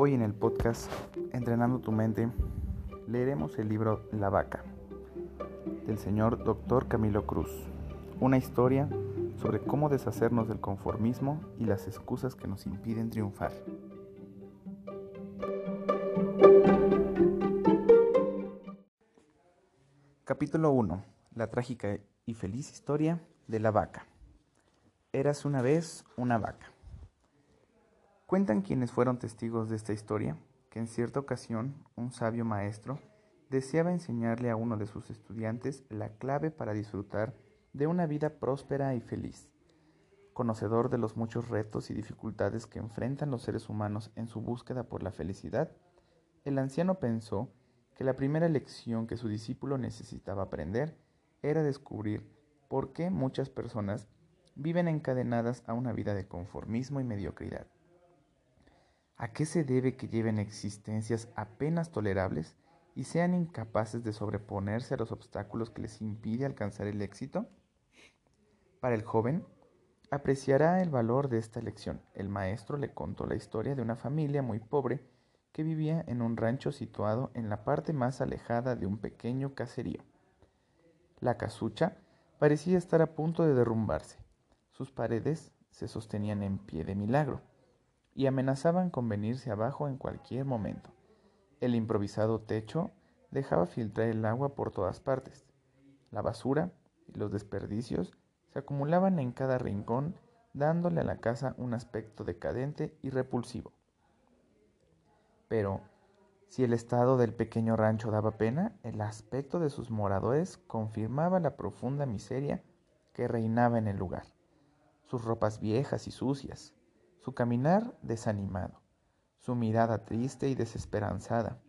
Hoy en el podcast Entrenando tu mente leeremos el libro La vaca del señor Dr. Camilo Cruz, una historia sobre cómo deshacernos del conformismo y las excusas que nos impiden triunfar. Capítulo 1. La trágica y feliz historia de la vaca. Eras una vez una vaca. Cuentan quienes fueron testigos de esta historia que en cierta ocasión un sabio maestro deseaba enseñarle a uno de sus estudiantes la clave para disfrutar de una vida próspera y feliz. Conocedor de los muchos retos y dificultades que enfrentan los seres humanos en su búsqueda por la felicidad, el anciano pensó que la primera lección que su discípulo necesitaba aprender era descubrir por qué muchas personas viven encadenadas a una vida de conformismo y mediocridad. ¿A qué se debe que lleven existencias apenas tolerables y sean incapaces de sobreponerse a los obstáculos que les impide alcanzar el éxito? Para el joven, apreciará el valor de esta lección. El maestro le contó la historia de una familia muy pobre que vivía en un rancho situado en la parte más alejada de un pequeño caserío. La casucha parecía estar a punto de derrumbarse. Sus paredes se sostenían en pie de milagro y amenazaban con venirse abajo en cualquier momento. El improvisado techo dejaba filtrar el agua por todas partes. La basura y los desperdicios se acumulaban en cada rincón, dándole a la casa un aspecto decadente y repulsivo. Pero, si el estado del pequeño rancho daba pena, el aspecto de sus moradores confirmaba la profunda miseria que reinaba en el lugar. Sus ropas viejas y sucias, su caminar desanimado, su mirada triste y desesperanzada,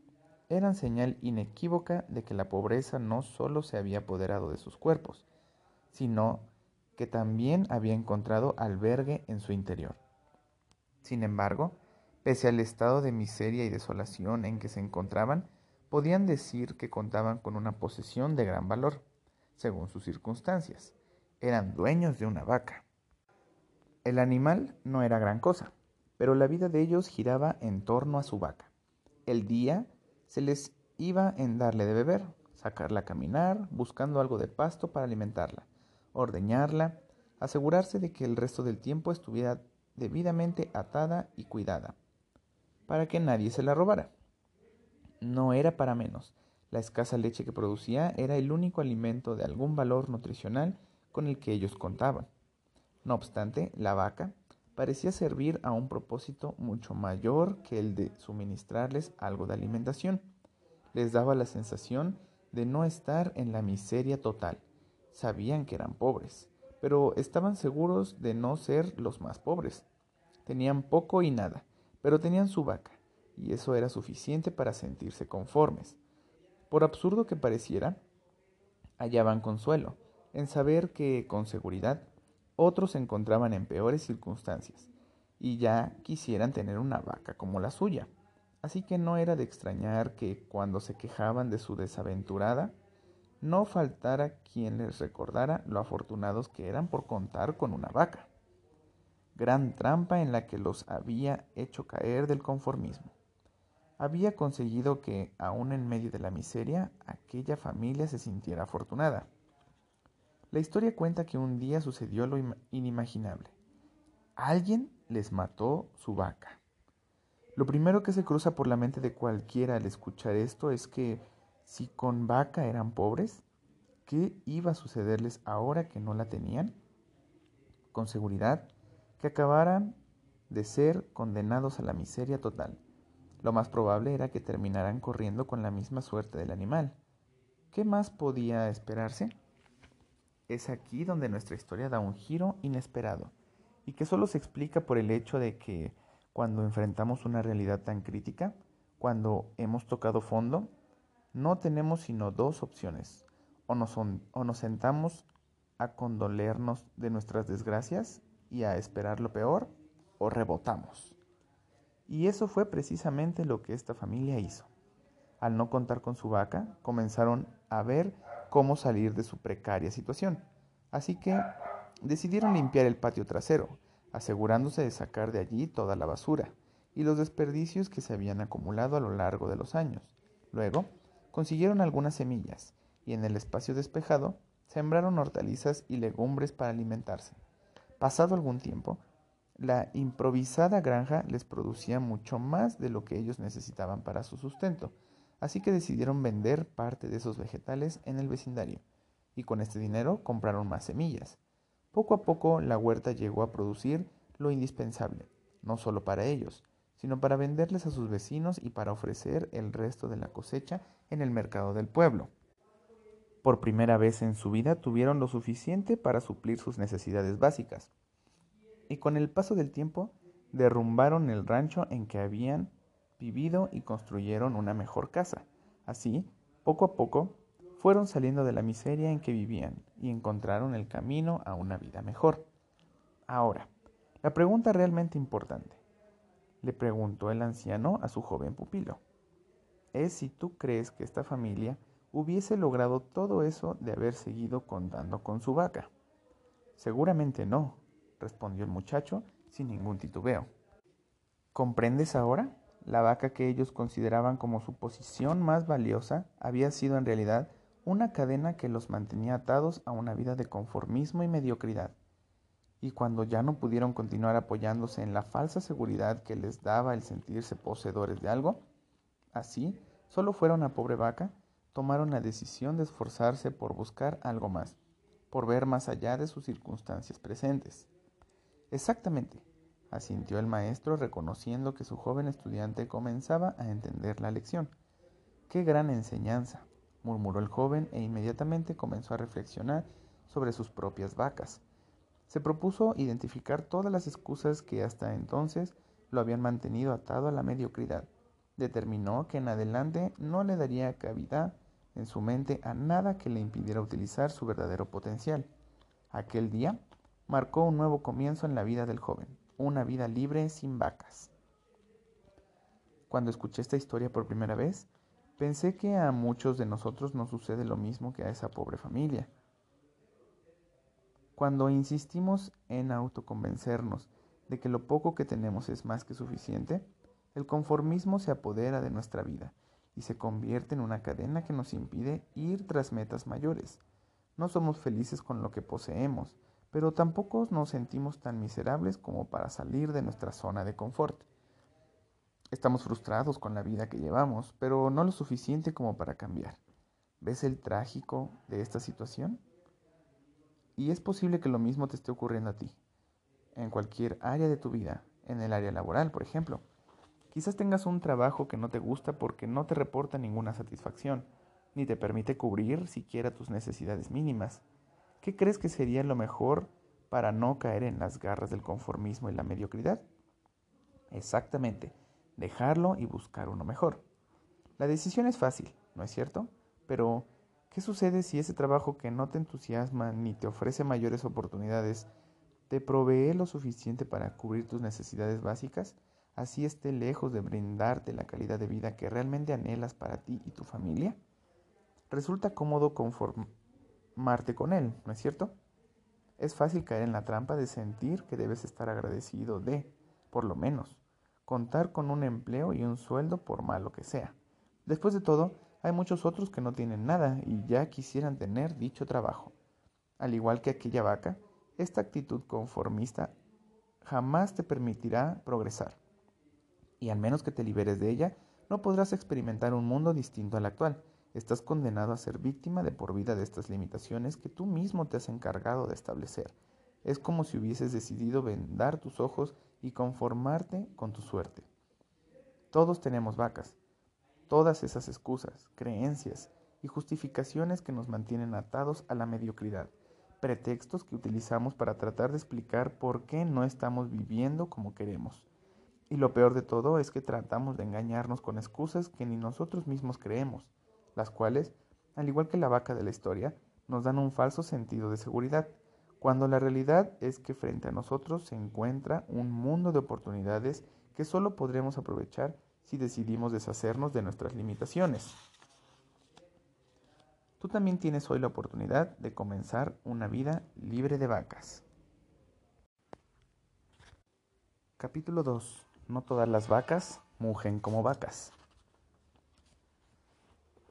eran señal inequívoca de que la pobreza no solo se había apoderado de sus cuerpos, sino que también había encontrado albergue en su interior. Sin embargo, pese al estado de miseria y desolación en que se encontraban, podían decir que contaban con una posesión de gran valor, según sus circunstancias. Eran dueños de una vaca. El animal no era gran cosa, pero la vida de ellos giraba en torno a su vaca. El día se les iba en darle de beber, sacarla a caminar, buscando algo de pasto para alimentarla, ordeñarla, asegurarse de que el resto del tiempo estuviera debidamente atada y cuidada, para que nadie se la robara. No era para menos. La escasa leche que producía era el único alimento de algún valor nutricional con el que ellos contaban. No obstante, la vaca parecía servir a un propósito mucho mayor que el de suministrarles algo de alimentación. Les daba la sensación de no estar en la miseria total. Sabían que eran pobres, pero estaban seguros de no ser los más pobres. Tenían poco y nada, pero tenían su vaca, y eso era suficiente para sentirse conformes. Por absurdo que pareciera, hallaban consuelo en saber que, con seguridad, otros se encontraban en peores circunstancias y ya quisieran tener una vaca como la suya. Así que no era de extrañar que cuando se quejaban de su desaventurada, no faltara quien les recordara lo afortunados que eran por contar con una vaca. Gran trampa en la que los había hecho caer del conformismo. Había conseguido que, aun en medio de la miseria, aquella familia se sintiera afortunada. La historia cuenta que un día sucedió lo inimaginable. Alguien les mató su vaca. Lo primero que se cruza por la mente de cualquiera al escuchar esto es que si con vaca eran pobres, ¿qué iba a sucederles ahora que no la tenían? Con seguridad, que acabaran de ser condenados a la miseria total. Lo más probable era que terminaran corriendo con la misma suerte del animal. ¿Qué más podía esperarse? Es aquí donde nuestra historia da un giro inesperado y que solo se explica por el hecho de que cuando enfrentamos una realidad tan crítica, cuando hemos tocado fondo, no tenemos sino dos opciones. O nos, o nos sentamos a condolernos de nuestras desgracias y a esperar lo peor, o rebotamos. Y eso fue precisamente lo que esta familia hizo. Al no contar con su vaca, comenzaron a ver cómo salir de su precaria situación. Así que decidieron limpiar el patio trasero, asegurándose de sacar de allí toda la basura, y los desperdicios que se habían acumulado a lo largo de los años. Luego, consiguieron algunas semillas y en el espacio despejado sembraron hortalizas y legumbres para alimentarse. Pasado algún tiempo, la improvisada granja les producía mucho más de lo que ellos necesitaban para su sustento, así que decidieron vender parte de esos vegetales en el vecindario, y con este dinero compraron más semillas. Poco a poco la huerta llegó a producir lo indispensable, no solo para ellos, sino para venderles a sus vecinos y para ofrecer el resto de la cosecha en el mercado del pueblo. Por primera vez en su vida tuvieron lo suficiente para suplir sus necesidades básicas, y con el paso del tiempo derrumbaron el rancho en que habían vivido y construyeron una mejor casa. Así, poco a poco, fueron saliendo de la miseria en que vivían y encontraron el camino a una vida mejor. Ahora, la pregunta realmente importante, le preguntó el anciano a su joven pupilo, es si tú crees que esta familia hubiese logrado todo eso de haber seguido contando con su vaca. Seguramente no, respondió el muchacho sin ningún titubeo. ¿Comprendes ahora? La vaca que ellos consideraban como su posición más valiosa había sido en realidad una cadena que los mantenía atados a una vida de conformismo y mediocridad. Y cuando ya no pudieron continuar apoyándose en la falsa seguridad que les daba el sentirse poseedores de algo, así solo fuera una pobre vaca, tomaron la decisión de esforzarse por buscar algo más, por ver más allá de sus circunstancias presentes. Exactamente, asintió el maestro reconociendo que su joven estudiante comenzaba a entender la lección. ¡Qué gran enseñanza! murmuró el joven e inmediatamente comenzó a reflexionar sobre sus propias vacas. Se propuso identificar todas las excusas que hasta entonces lo habían mantenido atado a la mediocridad. Determinó que en adelante no le daría cabida en su mente a nada que le impidiera utilizar su verdadero potencial. Aquel día marcó un nuevo comienzo en la vida del joven, una vida libre sin vacas. Cuando escuché esta historia por primera vez, pensé que a muchos de nosotros nos sucede lo mismo que a esa pobre familia. Cuando insistimos en autoconvencernos de que lo poco que tenemos es más que suficiente, el conformismo se apodera de nuestra vida y se convierte en una cadena que nos impide ir tras metas mayores. No somos felices con lo que poseemos, pero tampoco nos sentimos tan miserables como para salir de nuestra zona de confort. Estamos frustrados con la vida que llevamos, pero no lo suficiente como para cambiar. ¿Ves el trágico de esta situación? Y es posible que lo mismo te esté ocurriendo a ti, en cualquier área de tu vida, en el área laboral, por ejemplo. Quizás tengas un trabajo que no te gusta porque no te reporta ninguna satisfacción, ni te permite cubrir siquiera tus necesidades mínimas. ¿Qué crees que sería lo mejor para no caer en las garras del conformismo y la mediocridad? Exactamente, dejarlo y buscar uno mejor. La decisión es fácil, ¿no es cierto? Pero, ¿qué sucede si ese trabajo que no te entusiasma ni te ofrece mayores oportunidades te provee lo suficiente para cubrir tus necesidades básicas, así esté lejos de brindarte la calidad de vida que realmente anhelas para ti y tu familia? Resulta cómodo conform Marte con él, ¿no es cierto? Es fácil caer en la trampa de sentir que debes estar agradecido de, por lo menos, contar con un empleo y un sueldo por malo que sea. Después de todo, hay muchos otros que no tienen nada y ya quisieran tener dicho trabajo. Al igual que aquella vaca, esta actitud conformista jamás te permitirá progresar. Y al menos que te liberes de ella, no podrás experimentar un mundo distinto al actual, Estás condenado a ser víctima de por vida de estas limitaciones que tú mismo te has encargado de establecer. Es como si hubieses decidido vendar tus ojos y conformarte con tu suerte. Todos tenemos vacas. Todas esas excusas, creencias y justificaciones que nos mantienen atados a la mediocridad. Pretextos que utilizamos para tratar de explicar por qué no estamos viviendo como queremos. Y lo peor de todo es que tratamos de engañarnos con excusas que ni nosotros mismos creemos las cuales, al igual que la vaca de la historia, nos dan un falso sentido de seguridad, cuando la realidad es que frente a nosotros se encuentra un mundo de oportunidades que solo podremos aprovechar si decidimos deshacernos de nuestras limitaciones. Tú también tienes hoy la oportunidad de comenzar una vida libre de vacas. Capítulo 2. no todas las vacas mugen como vacas.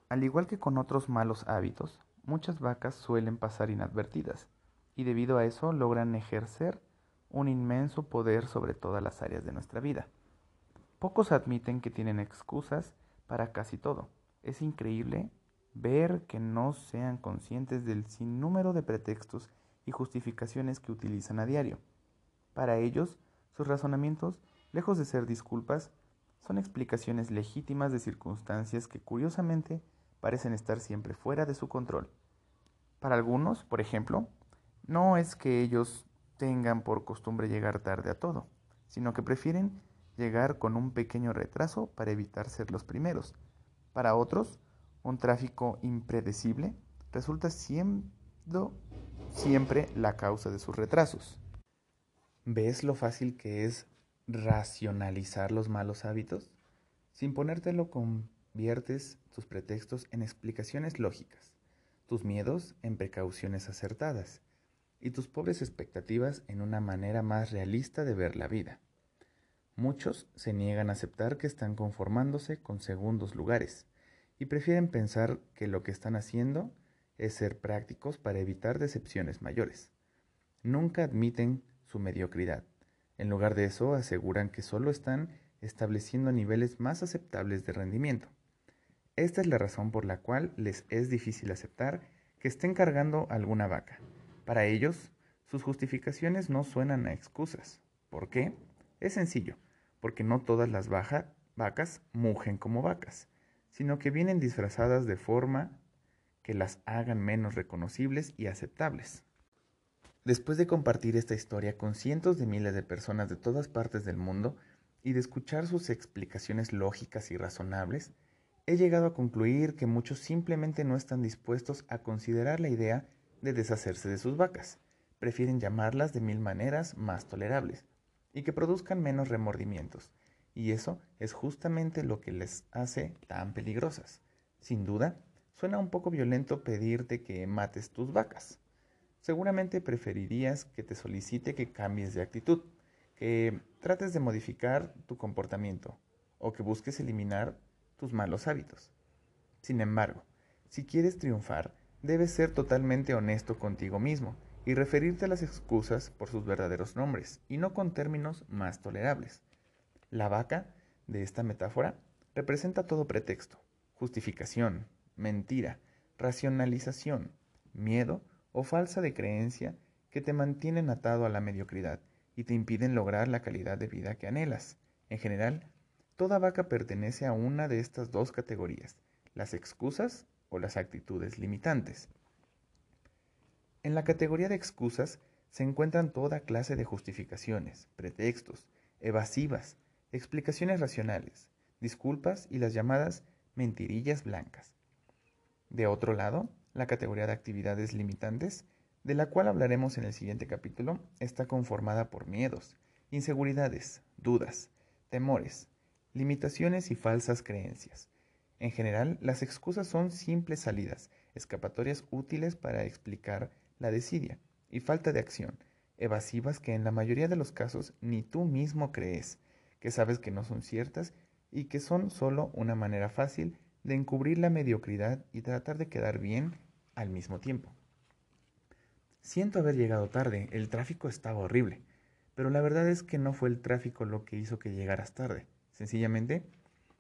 Al igual que con otros malos hábitos, muchas vacas suelen pasar inadvertidas y debido a eso logran ejercer un inmenso poder sobre todas las áreas de nuestra vida. Pocos admiten que tienen excusas para casi todo. Es increíble ver que no sean conscientes del sinnúmero de pretextos y justificaciones que utilizan a diario. Para ellos, sus razonamientos, lejos de ser disculpas, son explicaciones legítimas de circunstancias que curiosamente parecen estar siempre fuera de su control. Para algunos, por ejemplo, no es que ellos tengan por costumbre llegar tarde a todo, sino que prefieren llegar con un pequeño retraso para evitar ser los primeros. Para otros, un tráfico impredecible resulta siendo siempre la causa de sus retrasos. ¿Ves lo fácil que es racionalizar los malos hábitos? Sin ponértelo conviertes tus pretextos en explicaciones lógicas, tus miedos en precauciones acertadas y tus pobres expectativas en una manera más realista de ver la vida. Muchos se niegan a aceptar que están conformándose con segundos lugares y prefieren pensar que lo que están haciendo es ser prácticos para evitar decepciones mayores. Nunca admiten su mediocridad. En lugar de eso, aseguran que solo están estableciendo niveles más aceptables de rendimiento. Esta es la razón por la cual les es difícil aceptar que estén cargando alguna vaca. Para ellos, sus justificaciones no suenan a excusas. ¿Por qué? Es sencillo, porque no todas las vacas mugen como vacas, sino que vienen disfrazadas de forma que las hagan menos reconocibles y aceptables. Después de compartir esta historia con cientos de miles de personas de todas partes del mundo y de escuchar sus explicaciones lógicas y razonables, he llegado a concluir que muchos simplemente no están dispuestos a considerar la idea de deshacerse de sus vacas. Prefieren llamarlas de mil maneras más tolerables y que produzcan menos remordimientos. Y eso es justamente lo que les hace tan peligrosas. Sin duda, suena un poco violento pedirte que mates tus vacas. Seguramente preferirías que te solicite que cambies de actitud, que trates de modificar tu comportamiento o que busques eliminar tus malos hábitos. Sin embargo, si quieres triunfar, debes ser totalmente honesto contigo mismo y referirte a las excusas por sus verdaderos nombres y no con términos más tolerables. La vaca, de esta metáfora, representa todo pretexto, justificación, mentira, racionalización, miedo o falsa de creencia que te mantienen atado a la mediocridad y te impiden lograr la calidad de vida que anhelas. En general, Toda vaca pertenece a una de estas dos categorías, las excusas o las actitudes limitantes. En la categoría de excusas se encuentran toda clase de justificaciones, pretextos, evasivas, explicaciones racionales, disculpas y las llamadas mentirillas blancas. De otro lado, la categoría de actividades limitantes, de la cual hablaremos en el siguiente capítulo, está conformada por miedos, inseguridades, dudas, temores, limitaciones y falsas creencias. En general, las excusas son simples salidas, escapatorias útiles para explicar la desidia y falta de acción, evasivas que en la mayoría de los casos ni tú mismo crees, que sabes que no son ciertas y que son solo una manera fácil de encubrir la mediocridad y tratar de quedar bien al mismo tiempo. Siento haber llegado tarde, el tráfico estaba horrible, pero la verdad es que no fue el tráfico lo que hizo que llegaras tarde. Sencillamente,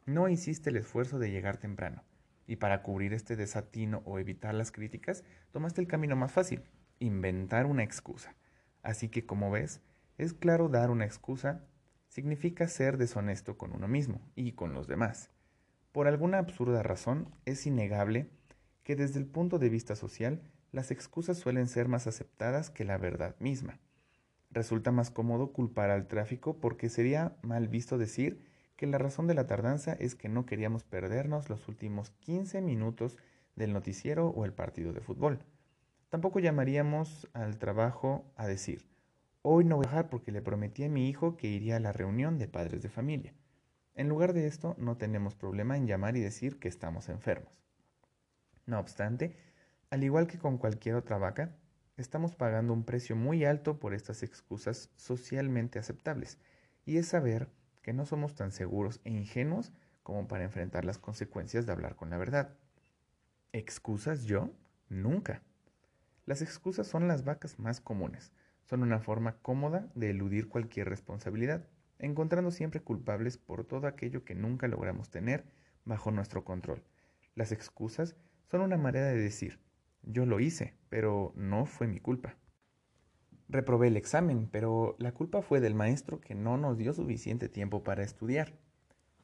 no hiciste el esfuerzo de llegar temprano. Y para cubrir este desatino o evitar las críticas, tomaste el camino más fácil, inventar una excusa. Así que, como ves, es claro dar una excusa significa ser deshonesto con uno mismo y con los demás. Por alguna absurda razón, es innegable que desde el punto de vista social, las excusas suelen ser más aceptadas que la verdad misma. Resulta más cómodo culpar al tráfico porque sería mal visto decir que la razón de la tardanza es que no queríamos perdernos los últimos 15 minutos del noticiero o el partido de fútbol. Tampoco llamaríamos al trabajo a decir, hoy no voy a dejar porque le prometí a mi hijo que iría a la reunión de padres de familia. En lugar de esto, no tenemos problema en llamar y decir que estamos enfermos. No obstante, al igual que con cualquier otra vaca, estamos pagando un precio muy alto por estas excusas socialmente aceptables, y es saber que no somos tan seguros e ingenuos como para enfrentar las consecuencias de hablar con la verdad. ¿Excusas yo? Nunca. Las excusas son las vacas más comunes. Son una forma cómoda de eludir cualquier responsabilidad, encontrando siempre culpables por todo aquello que nunca logramos tener bajo nuestro control. Las excusas son una manera de decir, yo lo hice, pero no fue mi culpa. Reprobé el examen, pero la culpa fue del maestro que no nos dio suficiente tiempo para estudiar.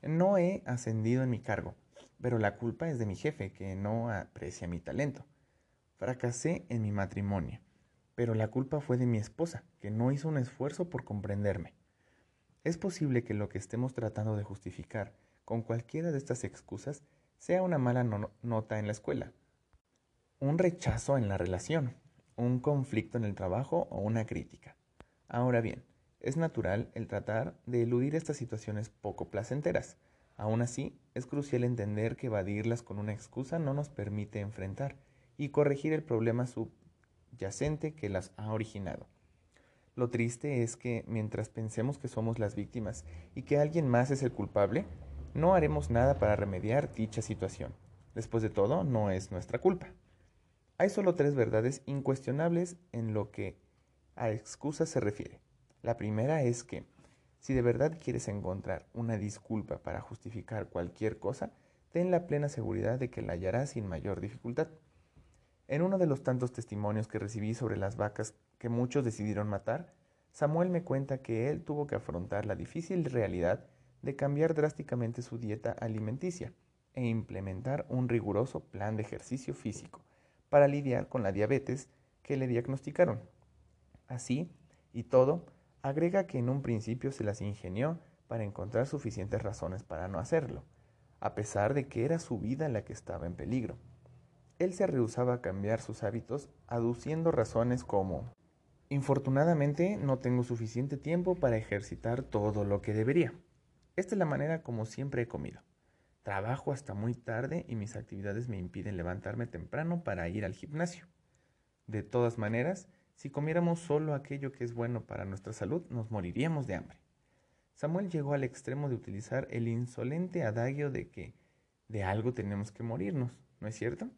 No he ascendido en mi cargo, pero la culpa es de mi jefe que no aprecia mi talento. Fracasé en mi matrimonio, pero la culpa fue de mi esposa, que no hizo un esfuerzo por comprenderme. Es posible que lo que estemos tratando de justificar con cualquiera de estas excusas sea una mala nota en la escuela, un rechazo en la relación, un conflicto en el trabajo o una crítica. Ahora bien, es natural el tratar de eludir estas situaciones poco placenteras. Aún así, es crucial entender que evadirlas con una excusa no nos permite enfrentar y corregir el problema subyacente que las ha originado. Lo triste es que mientras pensemos que somos las víctimas y que alguien más es el culpable, no haremos nada para remediar dicha situación. Después de todo, no es nuestra culpa. Hay solo tres verdades incuestionables en lo que a excusas se refiere. La primera es que, si de verdad quieres encontrar una disculpa para justificar cualquier cosa, ten la plena seguridad de que la hallarás sin mayor dificultad. En uno de los tantos testimonios que recibí sobre las vacas que muchos decidieron matar, Samuel me cuenta que él tuvo que afrontar la difícil realidad de cambiar drásticamente su dieta alimenticia e implementar un riguroso plan de ejercicio físico para lidiar con la diabetes que le diagnosticaron. Así, y todo, agrega que en un principio se las ingenió para encontrar suficientes razones para no hacerlo, a pesar de que era su vida la que estaba en peligro. Él se rehusaba a cambiar sus hábitos aduciendo razones como Infortunadamente no tengo suficiente tiempo para ejercitar todo lo que debería. Esta es la manera como siempre he comido. Trabajo hasta muy tarde y mis actividades me impiden levantarme temprano para ir al gimnasio. De todas maneras, si comiéramos solo aquello que es bueno para nuestra salud, nos moriríamos de hambre. Samuel llegó al extremo de utilizar el insolente adagio de que de algo tenemos que morirnos, ¿no es cierto?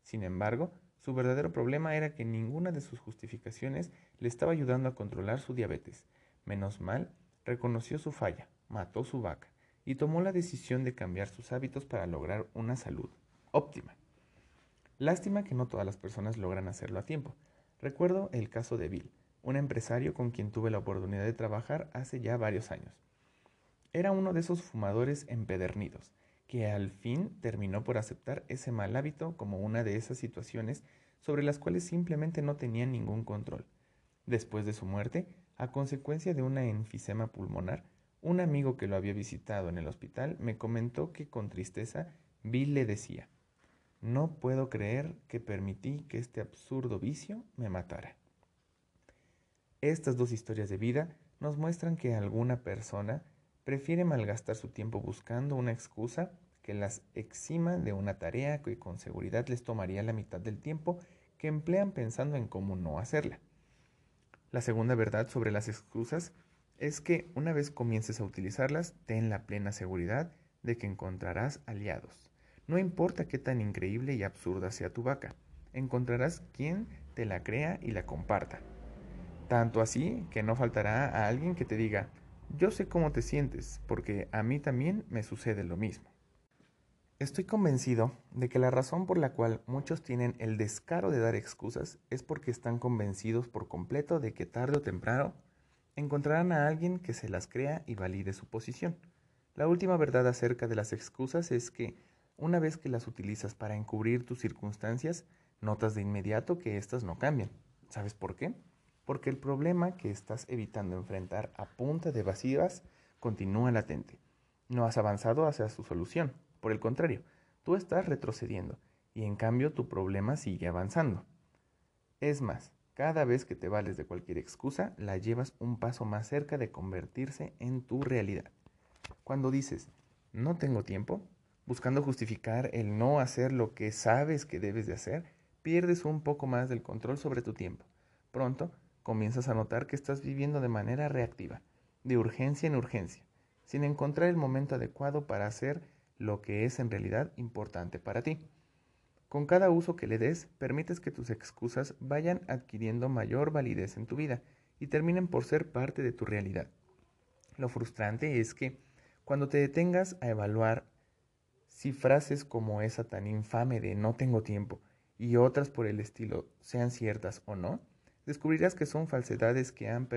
Sin embargo, su verdadero problema era que ninguna de sus justificaciones le estaba ayudando a controlar su diabetes. Menos mal, reconoció su falla, mató su vaca y tomó la decisión de cambiar sus hábitos para lograr una salud óptima. Lástima que no todas las personas logran hacerlo a tiempo. Recuerdo el caso de Bill, un empresario con quien tuve la oportunidad de trabajar hace ya varios años. Era uno de esos fumadores empedernidos, que al fin terminó por aceptar ese mal hábito como una de esas situaciones sobre las cuales simplemente no tenía ningún control. Después de su muerte, a consecuencia de una enfisema pulmonar, un amigo que lo había visitado en el hospital me comentó que con tristeza Bill le decía, no puedo creer que permití que este absurdo vicio me matara. Estas dos historias de vida nos muestran que alguna persona prefiere malgastar su tiempo buscando una excusa que las exima de una tarea que con seguridad les tomaría la mitad del tiempo que emplean pensando en cómo no hacerla. La segunda verdad sobre las excusas es que una vez comiences a utilizarlas, ten la plena seguridad de que encontrarás aliados. No importa qué tan increíble y absurda sea tu vaca, encontrarás quien te la crea y la comparta. Tanto así que no faltará a alguien que te diga, yo sé cómo te sientes, porque a mí también me sucede lo mismo. Estoy convencido de que la razón por la cual muchos tienen el descaro de dar excusas es porque están convencidos por completo de que tarde o temprano encontrarán a alguien que se las crea y valide su posición. La última verdad acerca de las excusas es que una vez que las utilizas para encubrir tus circunstancias, notas de inmediato que éstas no cambian. ¿Sabes por qué? Porque el problema que estás evitando enfrentar a punta de evasivas continúa latente. No has avanzado hacia su solución. Por el contrario, tú estás retrocediendo y en cambio tu problema sigue avanzando. Es más, cada vez que te vales de cualquier excusa, la llevas un paso más cerca de convertirse en tu realidad. Cuando dices, no tengo tiempo, buscando justificar el no hacer lo que sabes que debes de hacer, pierdes un poco más del control sobre tu tiempo. Pronto comienzas a notar que estás viviendo de manera reactiva, de urgencia en urgencia, sin encontrar el momento adecuado para hacer lo que es en realidad importante para ti. Con cada uso que le des, permites que tus excusas vayan adquiriendo mayor validez en tu vida y terminen por ser parte de tu realidad. Lo frustrante es que cuando te detengas a evaluar si frases como esa tan infame de no tengo tiempo y otras por el estilo sean ciertas o no, descubrirás que son falsedades que han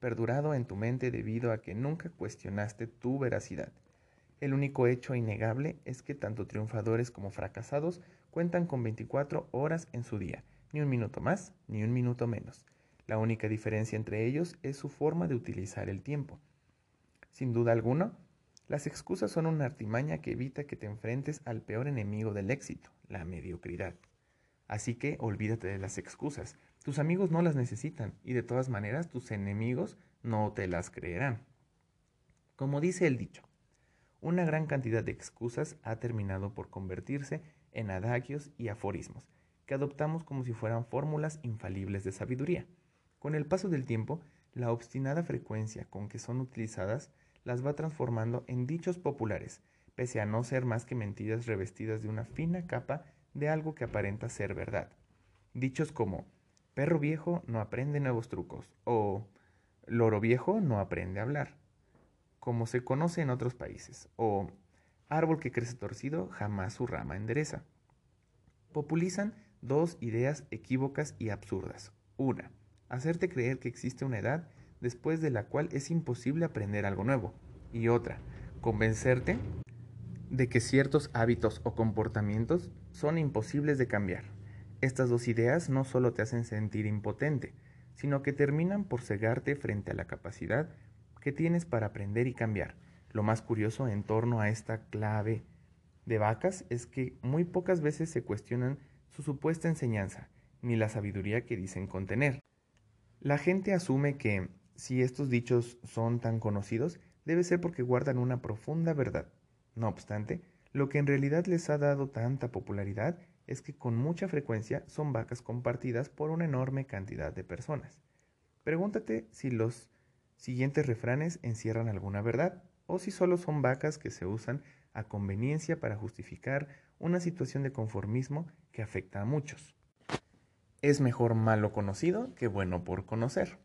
perdurado en tu mente debido a que nunca cuestionaste tu veracidad. El único hecho innegable es que tanto triunfadores como fracasados cuentan con 24 horas en su día, ni un minuto más, ni un minuto menos. La única diferencia entre ellos es su forma de utilizar el tiempo. Sin duda alguna, las excusas son una artimaña que evita que te enfrentes al peor enemigo del éxito, la mediocridad. Así que olvídate de las excusas. Tus amigos no las necesitan y de todas maneras tus enemigos no te las creerán. Como dice el dicho, una gran cantidad de excusas ha terminado por convertirse en adagios y aforismos, que adoptamos como si fueran fórmulas infalibles de sabiduría. Con el paso del tiempo, la obstinada frecuencia con que son utilizadas las va transformando en dichos populares, pese a no ser más que mentiras revestidas de una fina capa de algo que aparenta ser verdad. Dichos como perro viejo no aprende nuevos trucos o loro viejo no aprende a hablar, como se conoce en otros países, o árbol que crece torcido jamás su rama endereza. Populizan dos ideas equívocas y absurdas. Una, hacerte creer que existe una edad después de la cual es imposible aprender algo nuevo. Y otra, convencerte de que ciertos hábitos o comportamientos son imposibles de cambiar. Estas dos ideas no solo te hacen sentir impotente, sino que terminan por cegarte frente a la capacidad que tienes para aprender y cambiar. Lo más curioso en torno a esta clave de vacas es que muy pocas veces se cuestionan su supuesta enseñanza, ni la sabiduría que dicen contener. La gente asume que, si estos dichos son tan conocidos, debe ser porque guardan una profunda verdad. No obstante, lo que en realidad les ha dado tanta popularidad es que con mucha frecuencia son vacas compartidas por una enorme cantidad de personas. Pregúntate si los siguientes refranes encierran alguna verdad o si solo son vacas que se usan a conveniencia para justificar una situación de conformismo que afecta a muchos. Es mejor malo conocido que bueno por conocer.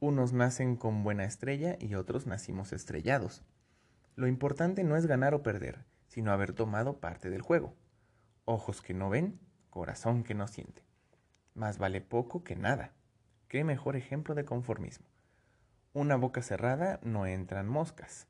Unos nacen con buena estrella y otros nacimos estrellados. Lo importante no es ganar o perder, sino haber tomado parte del juego. Ojos que no ven, corazón que no siente. Más vale poco que nada. ¿Qué mejor ejemplo de conformismo? Una boca cerrada no entran moscas.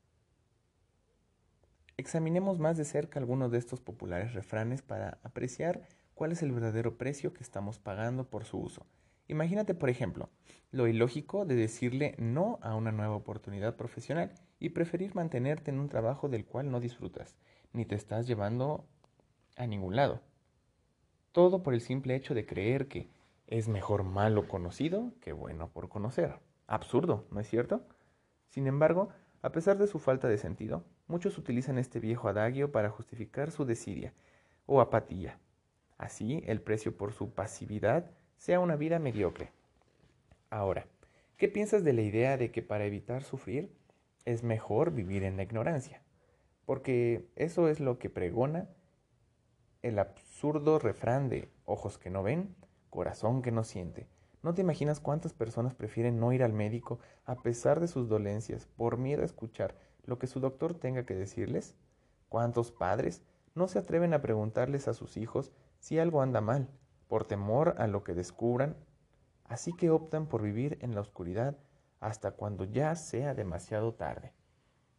Examinemos más de cerca algunos de estos populares refranes para apreciar cuál es el verdadero precio que estamos pagando por su uso. Imagínate, por ejemplo, lo ilógico de decirle no a una nueva oportunidad profesional y preferir mantenerte en un trabajo del cual no disfrutas, ni te estás llevando a ningún lado. Todo por el simple hecho de creer que es mejor malo conocido que bueno por conocer. Absurdo, ¿no es cierto? Sin embargo, a pesar de su falta de sentido, muchos utilizan este viejo adagio para justificar su desidia o apatía. Así, el precio por su pasividad sea una vida mediocre. Ahora, ¿qué piensas de la idea de que para evitar sufrir es mejor vivir en la ignorancia? Porque eso es lo que pregona el absurdo refrán de ojos que no ven, corazón que no siente. ¿No te imaginas cuántas personas prefieren no ir al médico a pesar de sus dolencias por miedo a escuchar lo que su doctor tenga que decirles? ¿Cuántos padres no se atreven a preguntarles a sus hijos si algo anda mal, por temor a lo que descubran? Así que optan por vivir en la oscuridad hasta cuando ya sea demasiado tarde.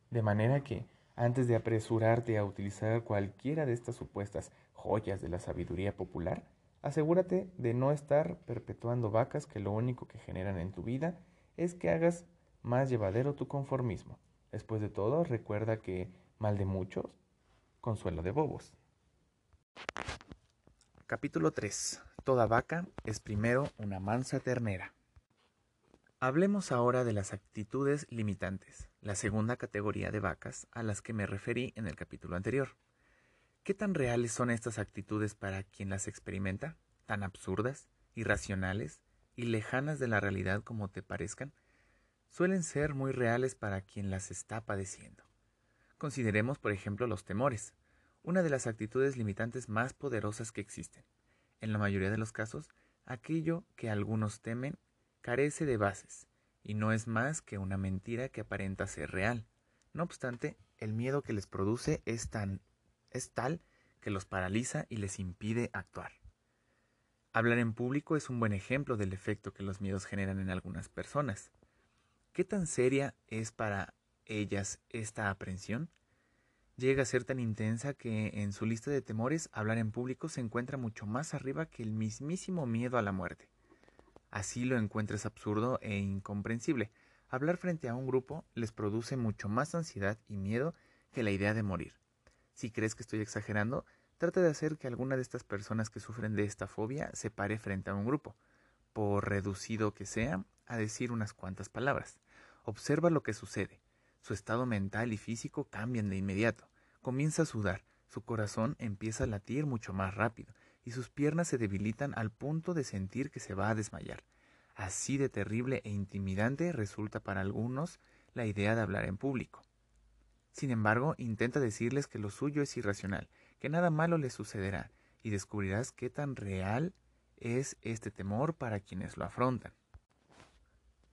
De manera que, antes de apresurarte a utilizar cualquiera de estas supuestas joyas de la sabiduría popular, Asegúrate de no estar perpetuando vacas que lo único que generan en tu vida es que hagas más llevadero tu conformismo. Después de todo, recuerda que mal de muchos, consuelo de bobos. Capítulo 3. Toda vaca es primero una mansa ternera. Hablemos ahora de las actitudes limitantes, la segunda categoría de vacas a las que me referí en el capítulo anterior. ¿Qué tan reales son estas actitudes para quien las experimenta? ¿Tan absurdas, irracionales y lejanas de la realidad como te parezcan? suelen ser muy reales para quien las está padeciendo. Consideremos, por ejemplo, los temores, una de las actitudes limitantes más poderosas que existen. En la mayoría de los casos, aquello que algunos temen carece de bases y no es más que una mentira que aparenta ser real. No obstante, el miedo que les produce es tan es tal que los paraliza y les impide actuar. Hablar en público es un buen ejemplo del efecto que los miedos generan en algunas personas. ¿Qué tan seria es para ellas esta aprensión? Llega a ser tan intensa que en su lista de temores hablar en público se encuentra mucho más arriba que el mismísimo miedo a la muerte. Así lo encuentras absurdo e incomprensible. Hablar frente a un grupo les produce mucho más ansiedad y miedo que la idea de morir. Si crees que estoy exagerando, trata de hacer que alguna de estas personas que sufren de esta fobia se pare frente a un grupo, por reducido que sea, a decir unas cuantas palabras. Observa lo que sucede. Su estado mental y físico cambian de inmediato. Comienza a sudar, su corazón empieza a latir mucho más rápido y sus piernas se debilitan al punto de sentir que se va a desmayar. Así de terrible e intimidante resulta para algunos la idea de hablar en público. Sin embargo, intenta decirles que lo suyo es irracional, que nada malo les sucederá, y descubrirás qué tan real es este temor para quienes lo afrontan.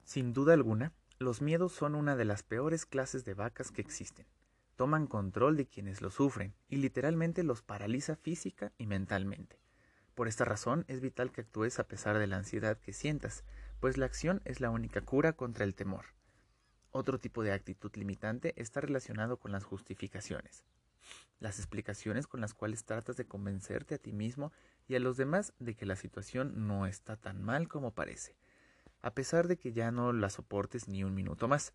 Sin duda alguna, los miedos son una de las peores clases de vacas que existen toman control de quienes lo sufren y literalmente los paraliza física y mentalmente. Por esta razón es vital que actúes a pesar de la ansiedad que sientas, pues la acción es la única cura contra el temor. Otro tipo de actitud limitante está relacionado con las justificaciones, las explicaciones con las cuales tratas de convencerte a ti mismo y a los demás de que la situación no está tan mal como parece, a pesar de que ya no la soportes ni un minuto más.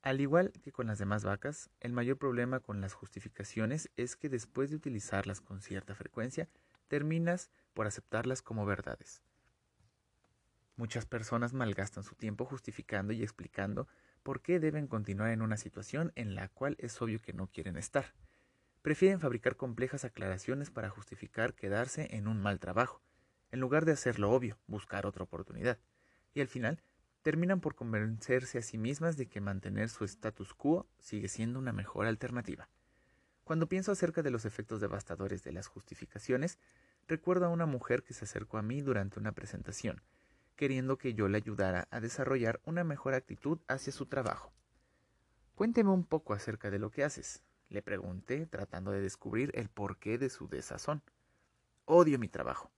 Al igual que con las demás vacas, el mayor problema con las justificaciones es que después de utilizarlas con cierta frecuencia, terminas por aceptarlas como verdades. Muchas personas malgastan su tiempo justificando y explicando por qué deben continuar en una situación en la cual es obvio que no quieren estar. Prefieren fabricar complejas aclaraciones para justificar quedarse en un mal trabajo, en lugar de hacer lo obvio, buscar otra oportunidad. Y al final terminan por convencerse a sí mismas de que mantener su status quo sigue siendo una mejor alternativa. Cuando pienso acerca de los efectos devastadores de las justificaciones, recuerdo a una mujer que se acercó a mí durante una presentación, queriendo que yo le ayudara a desarrollar una mejor actitud hacia su trabajo. Cuénteme un poco acerca de lo que haces, le pregunté, tratando de descubrir el porqué de su desazón. Odio mi trabajo.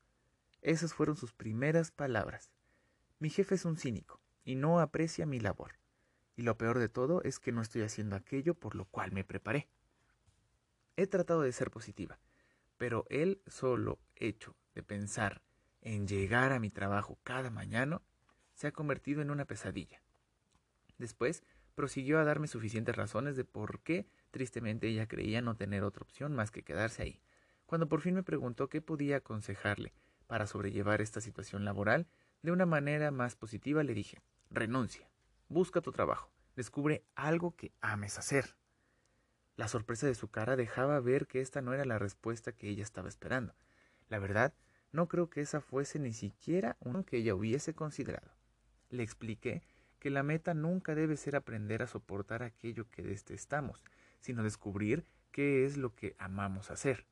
Esas fueron sus primeras palabras. Mi jefe es un cínico y no aprecia mi labor. Y lo peor de todo es que no estoy haciendo aquello por lo cual me preparé. He tratado de ser positiva, pero el solo hecho de pensar en llegar a mi trabajo cada mañana se ha convertido en una pesadilla. Después prosiguió a darme suficientes razones de por qué tristemente ella creía no tener otra opción más que quedarse ahí. Cuando por fin me preguntó qué podía aconsejarle para sobrellevar esta situación laboral de una manera más positiva, le dije renuncia, busca tu trabajo, descubre algo que ames hacer. La sorpresa de su cara dejaba ver que esta no era la respuesta que ella estaba esperando. La verdad, no creo que esa fuese ni siquiera uno que ella hubiese considerado. Le expliqué que la meta nunca debe ser aprender a soportar aquello que detestamos, sino descubrir qué es lo que amamos hacer.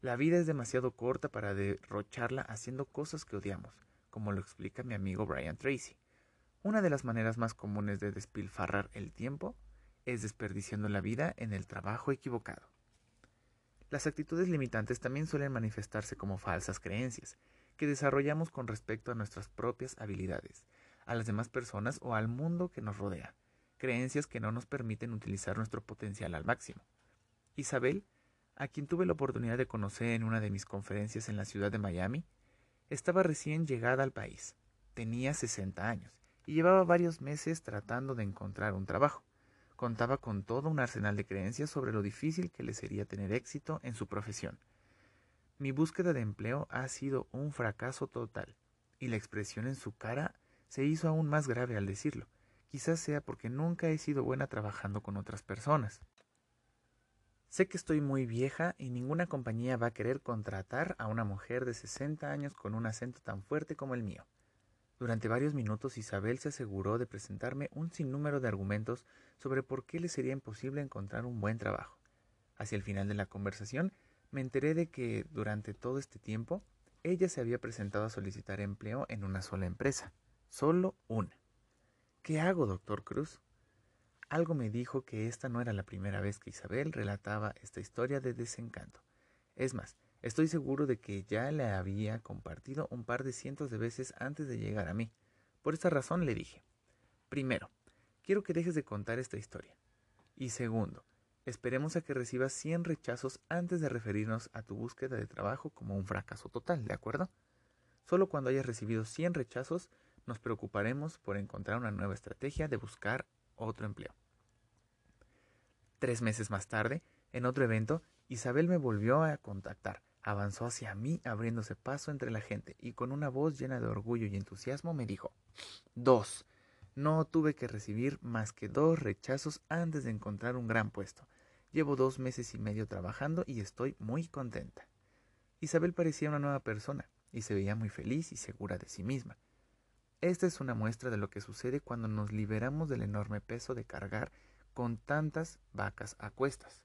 La vida es demasiado corta para derrocharla haciendo cosas que odiamos, como lo explica mi amigo Brian Tracy. Una de las maneras más comunes de despilfarrar el tiempo es desperdiciando la vida en el trabajo equivocado. Las actitudes limitantes también suelen manifestarse como falsas creencias que desarrollamos con respecto a nuestras propias habilidades, a las demás personas o al mundo que nos rodea, creencias que no nos permiten utilizar nuestro potencial al máximo. Isabel, a quien tuve la oportunidad de conocer en una de mis conferencias en la ciudad de Miami, estaba recién llegada al país. Tenía 60 años y llevaba varios meses tratando de encontrar un trabajo. Contaba con todo un arsenal de creencias sobre lo difícil que le sería tener éxito en su profesión. Mi búsqueda de empleo ha sido un fracaso total, y la expresión en su cara se hizo aún más grave al decirlo. Quizás sea porque nunca he sido buena trabajando con otras personas. Sé que estoy muy vieja y ninguna compañía va a querer contratar a una mujer de 60 años con un acento tan fuerte como el mío. Durante varios minutos Isabel se aseguró de presentarme un sinnúmero de argumentos sobre por qué le sería imposible encontrar un buen trabajo. Hacia el final de la conversación me enteré de que durante todo este tiempo ella se había presentado a solicitar empleo en una sola empresa, solo una. ¿Qué hago, doctor Cruz? Algo me dijo que esta no era la primera vez que Isabel relataba esta historia de desencanto. Es más, estoy seguro de que ya la había compartido un par de cientos de veces antes de llegar a mí. Por esta razón le dije, primero, quiero que dejes de contar esta historia. Y segundo, esperemos a que recibas 100 rechazos antes de referirnos a tu búsqueda de trabajo como un fracaso total, ¿de acuerdo? Solo cuando hayas recibido 100 rechazos nos preocuparemos por encontrar una nueva estrategia de buscar otro empleo. Tres meses más tarde, en otro evento, Isabel me volvió a contactar. Avanzó hacia mí abriéndose paso entre la gente y con una voz llena de orgullo y entusiasmo me dijo Dos. No tuve que recibir más que dos rechazos antes de encontrar un gran puesto. Llevo dos meses y medio trabajando y estoy muy contenta. Isabel parecía una nueva persona y se veía muy feliz y segura de sí misma. Esta es una muestra de lo que sucede cuando nos liberamos del enorme peso de cargar con tantas vacas a cuestas.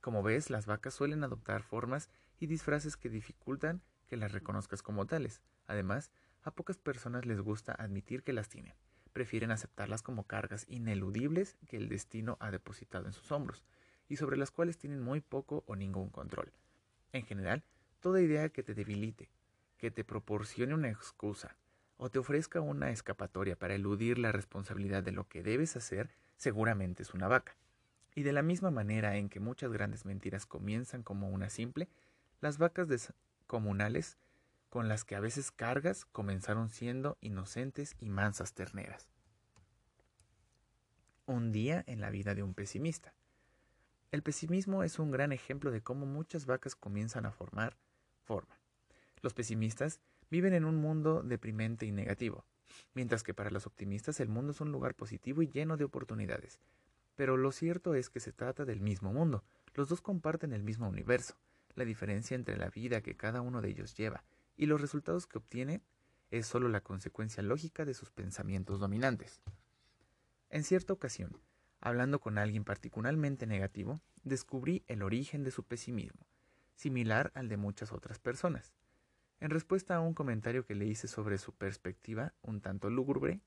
Como ves, las vacas suelen adoptar formas y disfraces que dificultan que las reconozcas como tales. Además, a pocas personas les gusta admitir que las tienen. Prefieren aceptarlas como cargas ineludibles que el destino ha depositado en sus hombros, y sobre las cuales tienen muy poco o ningún control. En general, toda idea que te debilite, que te proporcione una excusa, o te ofrezca una escapatoria para eludir la responsabilidad de lo que debes hacer, seguramente es una vaca. Y de la misma manera en que muchas grandes mentiras comienzan como una simple, las vacas comunales con las que a veces cargas comenzaron siendo inocentes y mansas terneras. Un día en la vida de un pesimista. El pesimismo es un gran ejemplo de cómo muchas vacas comienzan a formar forma. Los pesimistas viven en un mundo deprimente y negativo, mientras que para los optimistas el mundo es un lugar positivo y lleno de oportunidades. Pero lo cierto es que se trata del mismo mundo, los dos comparten el mismo universo. La diferencia entre la vida que cada uno de ellos lleva y los resultados que obtiene es solo la consecuencia lógica de sus pensamientos dominantes. En cierta ocasión, hablando con alguien particularmente negativo, descubrí el origen de su pesimismo, similar al de muchas otras personas. En respuesta a un comentario que le hice sobre su perspectiva, un tanto lúgubre,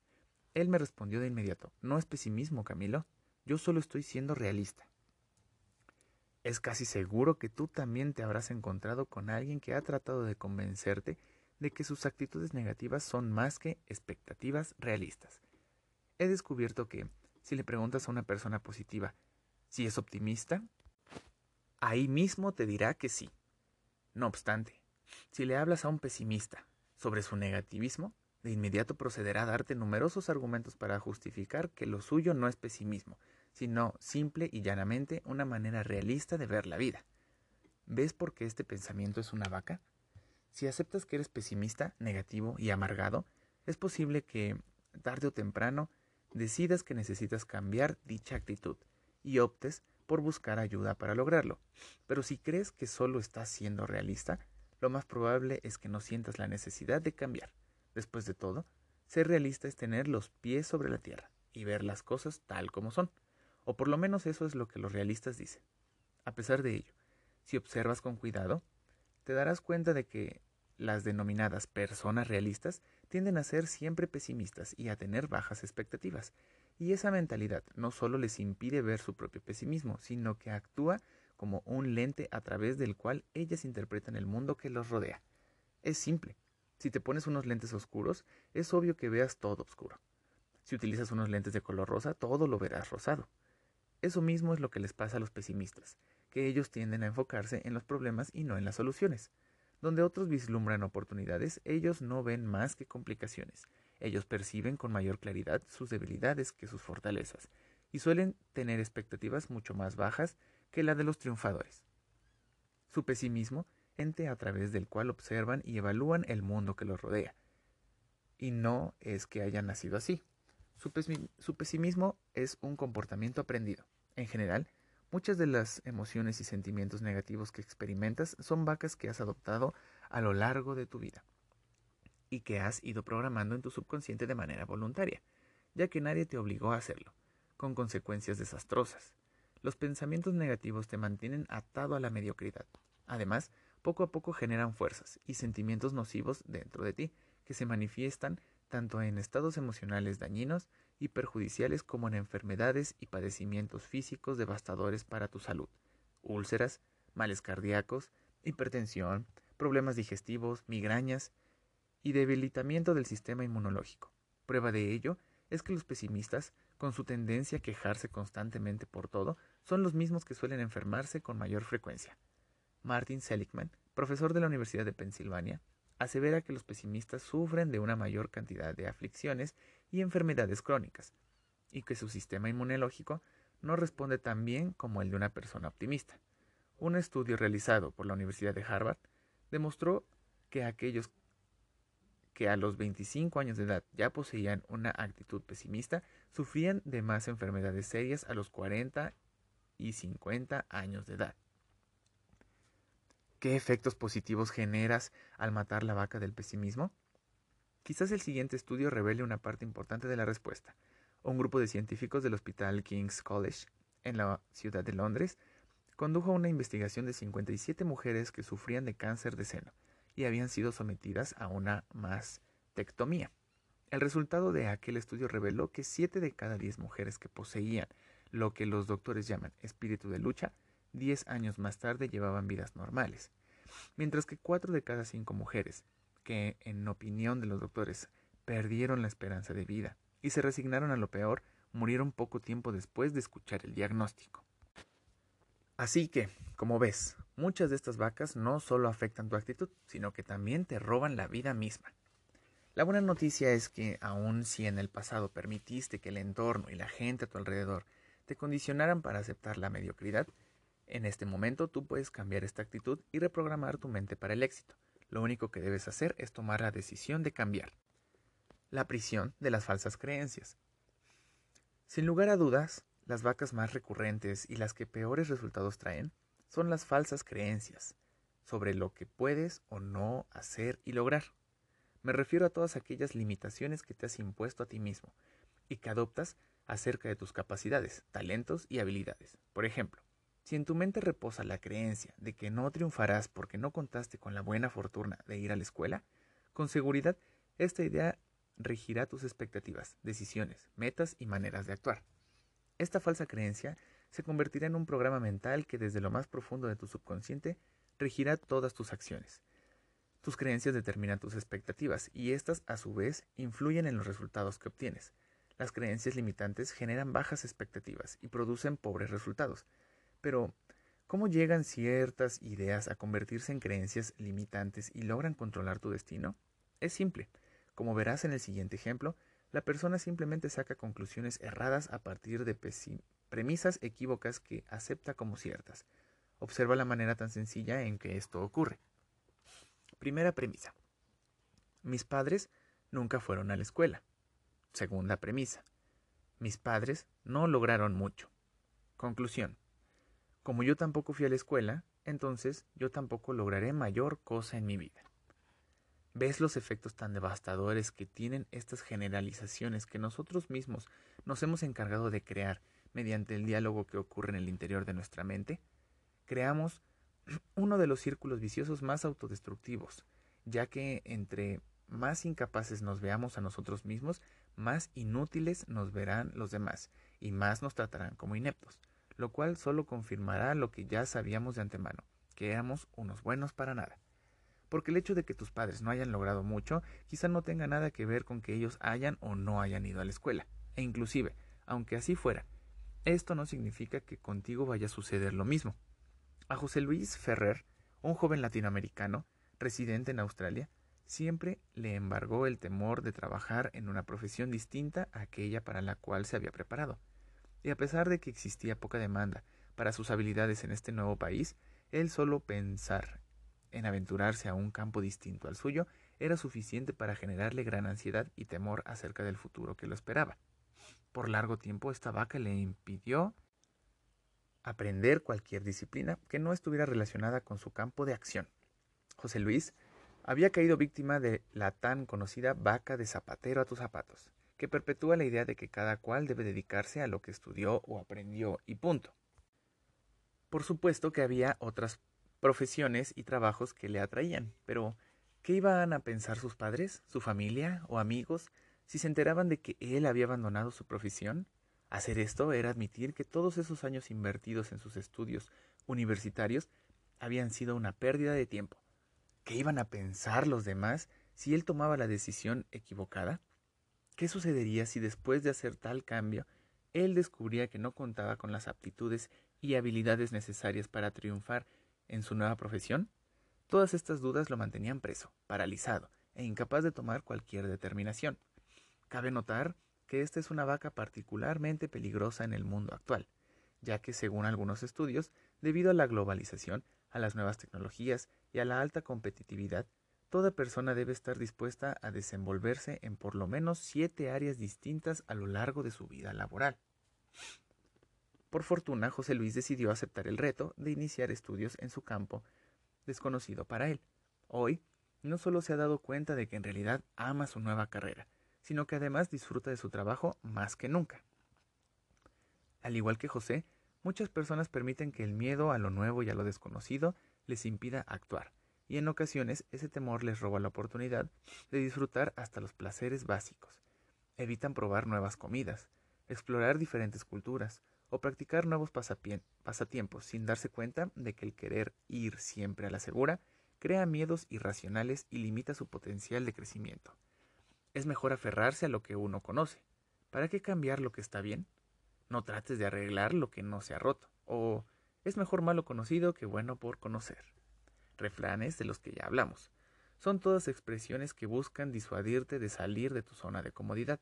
él me respondió de inmediato, no es pesimismo, Camilo, yo solo estoy siendo realista. Es casi seguro que tú también te habrás encontrado con alguien que ha tratado de convencerte de que sus actitudes negativas son más que expectativas realistas. He descubierto que, si le preguntas a una persona positiva si es optimista, ahí mismo te dirá que sí. No obstante, si le hablas a un pesimista sobre su negativismo, de inmediato procederá a darte numerosos argumentos para justificar que lo suyo no es pesimismo, sino simple y llanamente una manera realista de ver la vida. ¿Ves por qué este pensamiento es una vaca? Si aceptas que eres pesimista, negativo y amargado, es posible que, tarde o temprano, decidas que necesitas cambiar dicha actitud y optes por buscar ayuda para lograrlo. Pero si crees que solo estás siendo realista, lo más probable es que no sientas la necesidad de cambiar. Después de todo, ser realista es tener los pies sobre la tierra y ver las cosas tal como son. O por lo menos eso es lo que los realistas dicen. A pesar de ello, si observas con cuidado, te darás cuenta de que las denominadas personas realistas tienden a ser siempre pesimistas y a tener bajas expectativas. Y esa mentalidad no solo les impide ver su propio pesimismo, sino que actúa como un lente a través del cual ellas interpretan el mundo que los rodea. Es simple. Si te pones unos lentes oscuros, es obvio que veas todo oscuro. Si utilizas unos lentes de color rosa, todo lo verás rosado. Eso mismo es lo que les pasa a los pesimistas, que ellos tienden a enfocarse en los problemas y no en las soluciones. Donde otros vislumbran oportunidades, ellos no ven más que complicaciones. Ellos perciben con mayor claridad sus debilidades que sus fortalezas, y suelen tener expectativas mucho más bajas que la de los triunfadores. Su pesimismo, ente a través del cual observan y evalúan el mundo que los rodea. Y no es que hayan nacido así. Su, su pesimismo es un comportamiento aprendido. En general, muchas de las emociones y sentimientos negativos que experimentas son vacas que has adoptado a lo largo de tu vida. y que has ido programando en tu subconsciente de manera voluntaria, ya que nadie te obligó a hacerlo, con consecuencias desastrosas. Los pensamientos negativos te mantienen atado a la mediocridad. Además, poco a poco generan fuerzas y sentimientos nocivos dentro de ti, que se manifiestan tanto en estados emocionales dañinos y perjudiciales como en enfermedades y padecimientos físicos devastadores para tu salud, úlceras, males cardíacos, hipertensión, problemas digestivos, migrañas y debilitamiento del sistema inmunológico. Prueba de ello es que los pesimistas, con su tendencia a quejarse constantemente por todo, son los mismos que suelen enfermarse con mayor frecuencia. Martin Seligman, profesor de la Universidad de Pensilvania, asevera que los pesimistas sufren de una mayor cantidad de aflicciones y enfermedades crónicas, y que su sistema inmunológico no responde tan bien como el de una persona optimista. Un estudio realizado por la Universidad de Harvard demostró que aquellos que a los 25 años de edad ya poseían una actitud pesimista sufrían de más enfermedades serias a los 40 y 50 años de edad. ¿Qué efectos positivos generas al matar la vaca del pesimismo? Quizás el siguiente estudio revele una parte importante de la respuesta. Un grupo de científicos del Hospital King's College, en la ciudad de Londres, condujo una investigación de 57 mujeres que sufrían de cáncer de seno y habían sido sometidas a una mastectomía. El resultado de aquel estudio reveló que 7 de cada 10 mujeres que poseían lo que los doctores llaman espíritu de lucha diez años más tarde llevaban vidas normales, mientras que cuatro de cada cinco mujeres, que en opinión de los doctores perdieron la esperanza de vida y se resignaron a lo peor, murieron poco tiempo después de escuchar el diagnóstico. Así que, como ves, muchas de estas vacas no solo afectan tu actitud, sino que también te roban la vida misma. La buena noticia es que, aun si en el pasado permitiste que el entorno y la gente a tu alrededor te condicionaran para aceptar la mediocridad, en este momento tú puedes cambiar esta actitud y reprogramar tu mente para el éxito. Lo único que debes hacer es tomar la decisión de cambiar. La prisión de las falsas creencias. Sin lugar a dudas, las vacas más recurrentes y las que peores resultados traen son las falsas creencias sobre lo que puedes o no hacer y lograr. Me refiero a todas aquellas limitaciones que te has impuesto a ti mismo y que adoptas acerca de tus capacidades, talentos y habilidades. Por ejemplo, si en tu mente reposa la creencia de que no triunfarás porque no contaste con la buena fortuna de ir a la escuela, con seguridad esta idea regirá tus expectativas, decisiones, metas y maneras de actuar. Esta falsa creencia se convertirá en un programa mental que desde lo más profundo de tu subconsciente regirá todas tus acciones. Tus creencias determinan tus expectativas y éstas a su vez influyen en los resultados que obtienes. Las creencias limitantes generan bajas expectativas y producen pobres resultados. Pero, ¿cómo llegan ciertas ideas a convertirse en creencias limitantes y logran controlar tu destino? Es simple. Como verás en el siguiente ejemplo, la persona simplemente saca conclusiones erradas a partir de premisas equívocas que acepta como ciertas. Observa la manera tan sencilla en que esto ocurre. Primera premisa. Mis padres nunca fueron a la escuela. Segunda premisa. Mis padres no lograron mucho. Conclusión. Como yo tampoco fui a la escuela, entonces yo tampoco lograré mayor cosa en mi vida. ¿Ves los efectos tan devastadores que tienen estas generalizaciones que nosotros mismos nos hemos encargado de crear mediante el diálogo que ocurre en el interior de nuestra mente? Creamos uno de los círculos viciosos más autodestructivos, ya que entre más incapaces nos veamos a nosotros mismos, más inútiles nos verán los demás y más nos tratarán como ineptos lo cual solo confirmará lo que ya sabíamos de antemano, que éramos unos buenos para nada. Porque el hecho de que tus padres no hayan logrado mucho quizá no tenga nada que ver con que ellos hayan o no hayan ido a la escuela. E inclusive, aunque así fuera, esto no significa que contigo vaya a suceder lo mismo. A José Luis Ferrer, un joven latinoamericano, residente en Australia, siempre le embargó el temor de trabajar en una profesión distinta a aquella para la cual se había preparado y a pesar de que existía poca demanda para sus habilidades en este nuevo país, él solo pensar en aventurarse a un campo distinto al suyo era suficiente para generarle gran ansiedad y temor acerca del futuro que lo esperaba. Por largo tiempo esta vaca le impidió aprender cualquier disciplina que no estuviera relacionada con su campo de acción. José Luis había caído víctima de la tan conocida vaca de zapatero a tus zapatos, que perpetúa la idea de que cada cual debe dedicarse a lo que estudió o aprendió y punto. Por supuesto que había otras profesiones y trabajos que le atraían, pero ¿qué iban a pensar sus padres, su familia o amigos si se enteraban de que él había abandonado su profesión? Hacer esto era admitir que todos esos años invertidos en sus estudios universitarios habían sido una pérdida de tiempo. ¿Qué iban a pensar los demás si él tomaba la decisión equivocada? ¿Qué sucedería si después de hacer tal cambio, él descubría que no contaba con las aptitudes y habilidades necesarias para triunfar en su nueva profesión? Todas estas dudas lo mantenían preso, paralizado e incapaz de tomar cualquier determinación. Cabe notar que esta es una vaca particularmente peligrosa en el mundo actual, ya que según algunos estudios, debido a la globalización, a las nuevas tecnologías y a la alta competitividad, toda persona debe estar dispuesta a desenvolverse en por lo menos siete áreas distintas a lo largo de su vida laboral. Por fortuna, José Luis decidió aceptar el reto de iniciar estudios en su campo desconocido para él. Hoy, no solo se ha dado cuenta de que en realidad ama su nueva carrera, sino que además disfruta de su trabajo más que nunca. Al igual que José, muchas personas permiten que el miedo a lo nuevo y a lo desconocido les impida actuar, y en ocasiones ese temor les roba la oportunidad de disfrutar hasta los placeres básicos. Evitan probar nuevas comidas, explorar diferentes culturas, o practicar nuevos pasatiempos sin darse cuenta de que el querer ir siempre a la segura crea miedos irracionales y limita su potencial de crecimiento. Es mejor aferrarse a lo que uno conoce. ¿Para qué cambiar lo que está bien? No trates de arreglar lo que no se ha roto. O es mejor malo conocido que bueno por conocer. Refranes de los que ya hablamos. Son todas expresiones que buscan disuadirte de salir de tu zona de comodidad.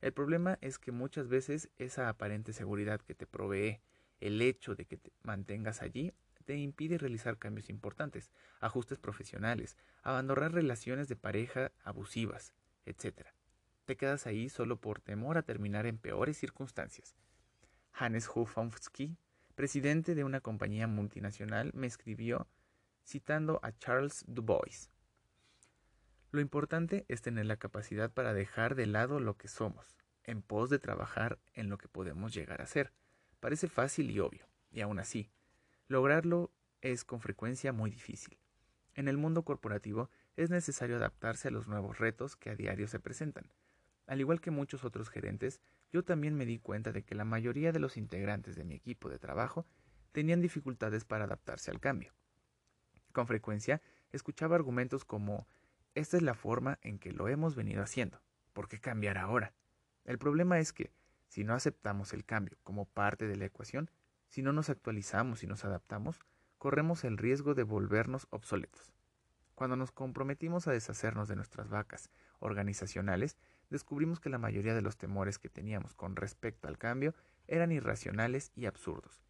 El problema es que muchas veces esa aparente seguridad que te provee el hecho de que te mantengas allí te impide realizar cambios importantes, ajustes profesionales, abandonar relaciones de pareja abusivas, etc. Te quedas ahí solo por temor a terminar en peores circunstancias. Hannes Hofomsky, presidente de una compañía multinacional, me escribió citando a Charles Dubois. Lo importante es tener la capacidad para dejar de lado lo que somos, en pos de trabajar en lo que podemos llegar a ser. Parece fácil y obvio, y aún así, lograrlo es con frecuencia muy difícil. En el mundo corporativo es necesario adaptarse a los nuevos retos que a diario se presentan. Al igual que muchos otros gerentes, yo también me di cuenta de que la mayoría de los integrantes de mi equipo de trabajo tenían dificultades para adaptarse al cambio. Con frecuencia escuchaba argumentos como esta es la forma en que lo hemos venido haciendo. ¿Por qué cambiar ahora? El problema es que, si no aceptamos el cambio como parte de la ecuación, si no nos actualizamos y nos adaptamos, corremos el riesgo de volvernos obsoletos. Cuando nos comprometimos a deshacernos de nuestras vacas organizacionales, descubrimos que la mayoría de los temores que teníamos con respecto al cambio eran irracionales y absurdos.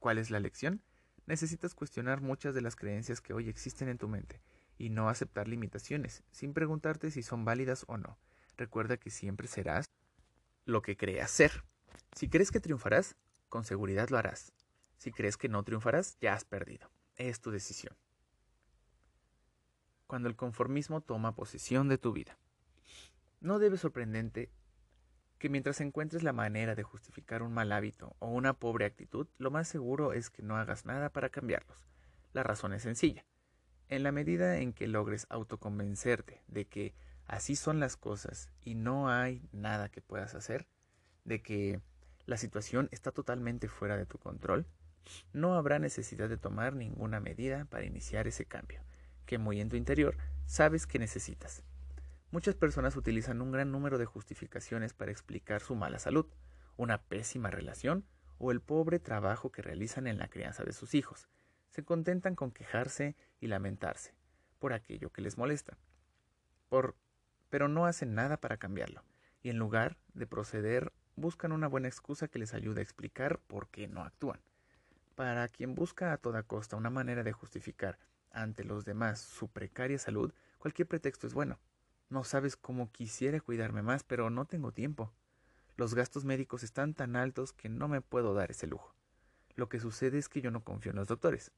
¿Cuál es la lección? Necesitas cuestionar muchas de las creencias que hoy existen en tu mente y no aceptar limitaciones, sin preguntarte si son válidas o no. Recuerda que siempre serás lo que creas ser. Si crees que triunfarás, con seguridad lo harás. Si crees que no triunfarás, ya has perdido. Es tu decisión. Cuando el conformismo toma posesión de tu vida. No debe sorprendente que mientras encuentres la manera de justificar un mal hábito o una pobre actitud, lo más seguro es que no hagas nada para cambiarlos. La razón es sencilla. En la medida en que logres autoconvencerte de que así son las cosas y no hay nada que puedas hacer, de que la situación está totalmente fuera de tu control, no habrá necesidad de tomar ninguna medida para iniciar ese cambio, que muy en tu interior sabes que necesitas. Muchas personas utilizan un gran número de justificaciones para explicar su mala salud, una pésima relación o el pobre trabajo que realizan en la crianza de sus hijos, se contentan con quejarse y lamentarse por aquello que les molesta. Por, pero no hacen nada para cambiarlo, y en lugar de proceder buscan una buena excusa que les ayude a explicar por qué no actúan. Para quien busca a toda costa una manera de justificar ante los demás su precaria salud, cualquier pretexto es bueno. No sabes cómo quisiera cuidarme más, pero no tengo tiempo. Los gastos médicos están tan altos que no me puedo dar ese lujo. Lo que sucede es que yo no confío en los doctores.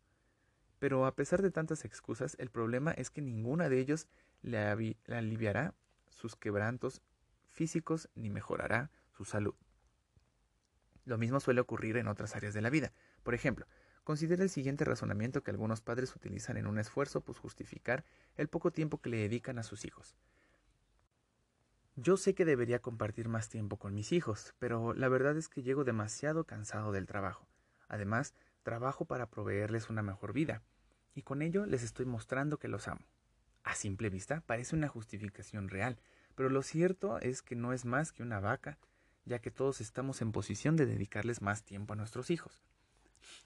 Pero a pesar de tantas excusas, el problema es que ninguna de ellos le, le aliviará sus quebrantos físicos ni mejorará su salud. Lo mismo suele ocurrir en otras áreas de la vida. Por ejemplo, considera el siguiente razonamiento que algunos padres utilizan en un esfuerzo por justificar el poco tiempo que le dedican a sus hijos. Yo sé que debería compartir más tiempo con mis hijos, pero la verdad es que llego demasiado cansado del trabajo. Además, trabajo para proveerles una mejor vida, y con ello les estoy mostrando que los amo. A simple vista parece una justificación real, pero lo cierto es que no es más que una vaca ya que todos estamos en posición de dedicarles más tiempo a nuestros hijos.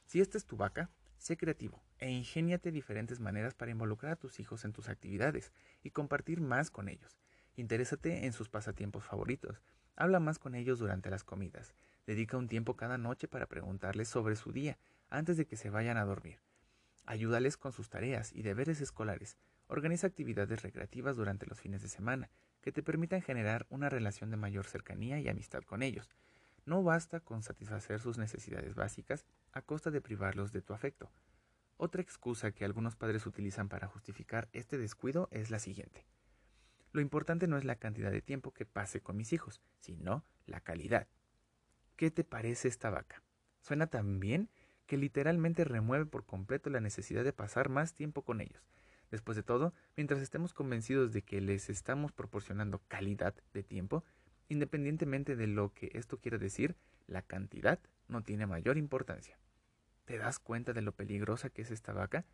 Si esta es tu vaca, sé creativo e ingéniate diferentes maneras para involucrar a tus hijos en tus actividades y compartir más con ellos. Interésate en sus pasatiempos favoritos. Habla más con ellos durante las comidas. Dedica un tiempo cada noche para preguntarles sobre su día antes de que se vayan a dormir. Ayúdales con sus tareas y deberes escolares. Organiza actividades recreativas durante los fines de semana que te permitan generar una relación de mayor cercanía y amistad con ellos. No basta con satisfacer sus necesidades básicas a costa de privarlos de tu afecto. Otra excusa que algunos padres utilizan para justificar este descuido es la siguiente. Lo importante no es la cantidad de tiempo que pase con mis hijos, sino la calidad. ¿Qué te parece esta vaca? Suena tan bien que literalmente remueve por completo la necesidad de pasar más tiempo con ellos. Después de todo, mientras estemos convencidos de que les estamos proporcionando calidad de tiempo, independientemente de lo que esto quiera decir, la cantidad no tiene mayor importancia. ¿Te das cuenta de lo peligrosa que es esta vaca?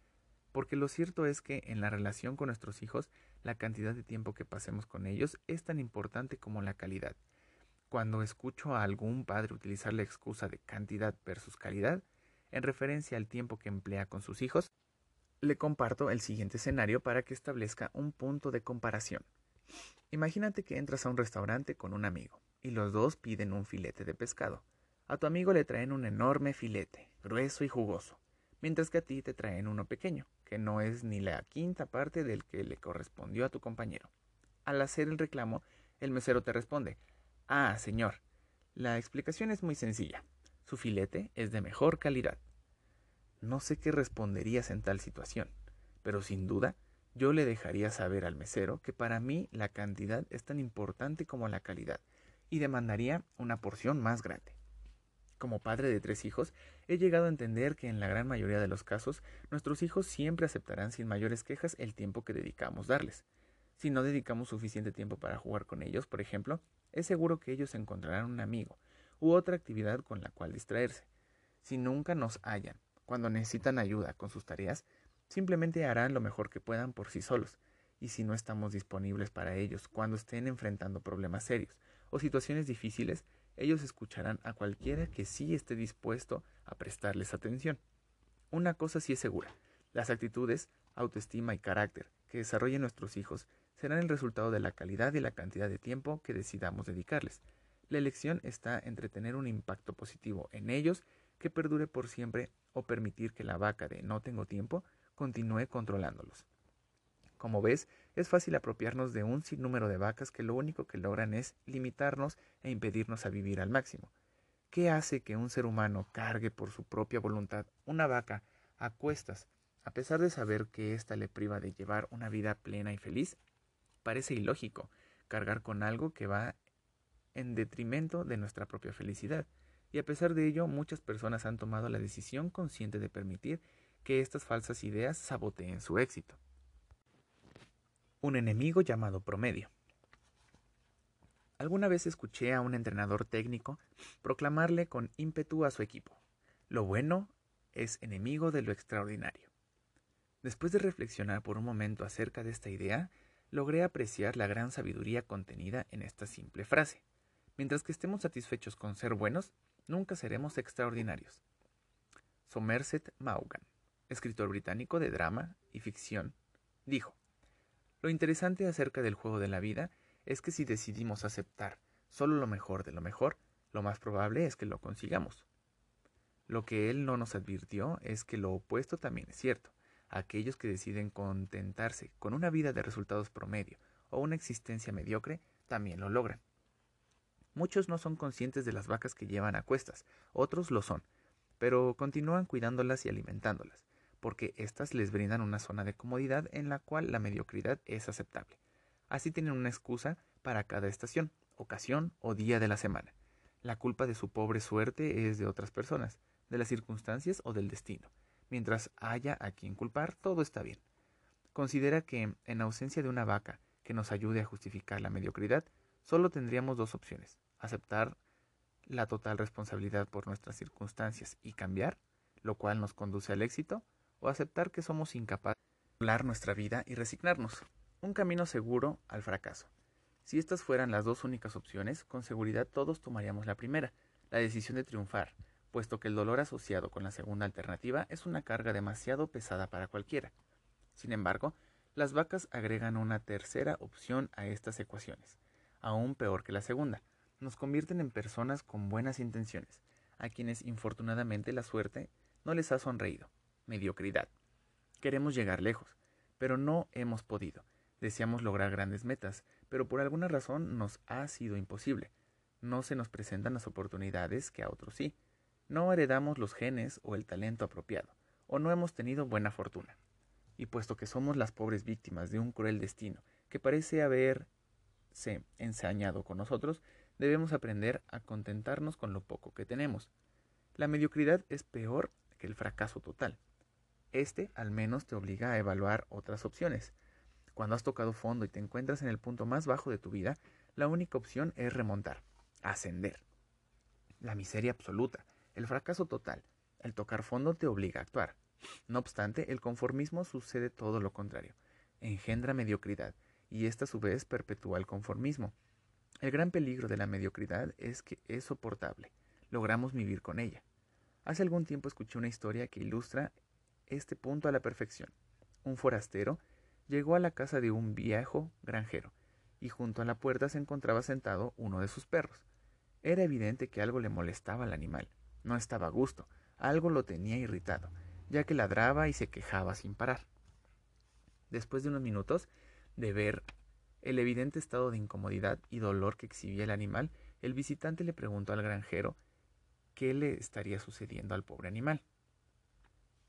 Porque lo cierto es que en la relación con nuestros hijos, la cantidad de tiempo que pasemos con ellos es tan importante como la calidad. Cuando escucho a algún padre utilizar la excusa de cantidad versus calidad, en referencia al tiempo que emplea con sus hijos, le comparto el siguiente escenario para que establezca un punto de comparación. Imagínate que entras a un restaurante con un amigo y los dos piden un filete de pescado. A tu amigo le traen un enorme filete, grueso y jugoso, mientras que a ti te traen uno pequeño, que no es ni la quinta parte del que le correspondió a tu compañero. Al hacer el reclamo, el mesero te responde, Ah, señor, la explicación es muy sencilla. Su filete es de mejor calidad. No sé qué responderías en tal situación, pero sin duda yo le dejaría saber al mesero que para mí la cantidad es tan importante como la calidad y demandaría una porción más grande. Como padre de tres hijos, he llegado a entender que en la gran mayoría de los casos nuestros hijos siempre aceptarán sin mayores quejas el tiempo que dedicamos darles. Si no dedicamos suficiente tiempo para jugar con ellos, por ejemplo, es seguro que ellos encontrarán un amigo u otra actividad con la cual distraerse. Si nunca nos hallan cuando necesitan ayuda con sus tareas, simplemente harán lo mejor que puedan por sí solos, y si no estamos disponibles para ellos cuando estén enfrentando problemas serios o situaciones difíciles, ellos escucharán a cualquiera que sí esté dispuesto a prestarles atención. Una cosa sí es segura, las actitudes, autoestima y carácter que desarrollen nuestros hijos serán el resultado de la calidad y la cantidad de tiempo que decidamos dedicarles. La elección está entre tener un impacto positivo en ellos que perdure por siempre o permitir que la vaca de no tengo tiempo continúe controlándolos. Como ves, es fácil apropiarnos de un sinnúmero de vacas que lo único que logran es limitarnos e impedirnos a vivir al máximo. ¿Qué hace que un ser humano cargue por su propia voluntad una vaca a cuestas, a pesar de saber que ésta le priva de llevar una vida plena y feliz? Parece ilógico cargar con algo que va en detrimento de nuestra propia felicidad y a pesar de ello muchas personas han tomado la decisión consciente de permitir que estas falsas ideas saboteen su éxito. Un enemigo llamado promedio. Alguna vez escuché a un entrenador técnico proclamarle con ímpetu a su equipo, lo bueno es enemigo de lo extraordinario. Después de reflexionar por un momento acerca de esta idea, logré apreciar la gran sabiduría contenida en esta simple frase. Mientras que estemos satisfechos con ser buenos, nunca seremos extraordinarios. Somerset Maugham, escritor británico de drama y ficción, dijo, Lo interesante acerca del juego de la vida es que si decidimos aceptar solo lo mejor de lo mejor, lo más probable es que lo consigamos. Lo que él no nos advirtió es que lo opuesto también es cierto. Aquellos que deciden contentarse con una vida de resultados promedio o una existencia mediocre también lo logran. Muchos no son conscientes de las vacas que llevan a cuestas, otros lo son, pero continúan cuidándolas y alimentándolas, porque éstas les brindan una zona de comodidad en la cual la mediocridad es aceptable. Así tienen una excusa para cada estación, ocasión o día de la semana. La culpa de su pobre suerte es de otras personas, de las circunstancias o del destino. Mientras haya a quien culpar, todo está bien. Considera que, en ausencia de una vaca que nos ayude a justificar la mediocridad, solo tendríamos dos opciones, aceptar la total responsabilidad por nuestras circunstancias y cambiar, lo cual nos conduce al éxito, o aceptar que somos incapaces de controlar nuestra vida y resignarnos, un camino seguro al fracaso. Si estas fueran las dos únicas opciones, con seguridad todos tomaríamos la primera, la decisión de triunfar, puesto que el dolor asociado con la segunda alternativa es una carga demasiado pesada para cualquiera. Sin embargo, las vacas agregan una tercera opción a estas ecuaciones, aún peor que la segunda. Nos convierten en personas con buenas intenciones, a quienes infortunadamente la suerte no les ha sonreído. Mediocridad. Queremos llegar lejos, pero no hemos podido. Deseamos lograr grandes metas, pero por alguna razón nos ha sido imposible. No se nos presentan las oportunidades que a otros sí. No heredamos los genes o el talento apropiado, o no hemos tenido buena fortuna. Y puesto que somos las pobres víctimas de un cruel destino que parece haberse ensañado con nosotros, debemos aprender a contentarnos con lo poco que tenemos. La mediocridad es peor que el fracaso total. Este al menos te obliga a evaluar otras opciones. Cuando has tocado fondo y te encuentras en el punto más bajo de tu vida, la única opción es remontar, ascender. La miseria absoluta, el fracaso total, el tocar fondo te obliga a actuar. No obstante, el conformismo sucede todo lo contrario. Engendra mediocridad, y ésta a su vez perpetúa el conformismo. El gran peligro de la mediocridad es que es soportable. Logramos vivir con ella. Hace algún tiempo escuché una historia que ilustra este punto a la perfección. Un forastero llegó a la casa de un viejo granjero, y junto a la puerta se encontraba sentado uno de sus perros. Era evidente que algo le molestaba al animal. No estaba a gusto, algo lo tenía irritado, ya que ladraba y se quejaba sin parar. Después de unos minutos de ver el evidente estado de incomodidad y dolor que exhibía el animal, el visitante le preguntó al granjero qué le estaría sucediendo al pobre animal.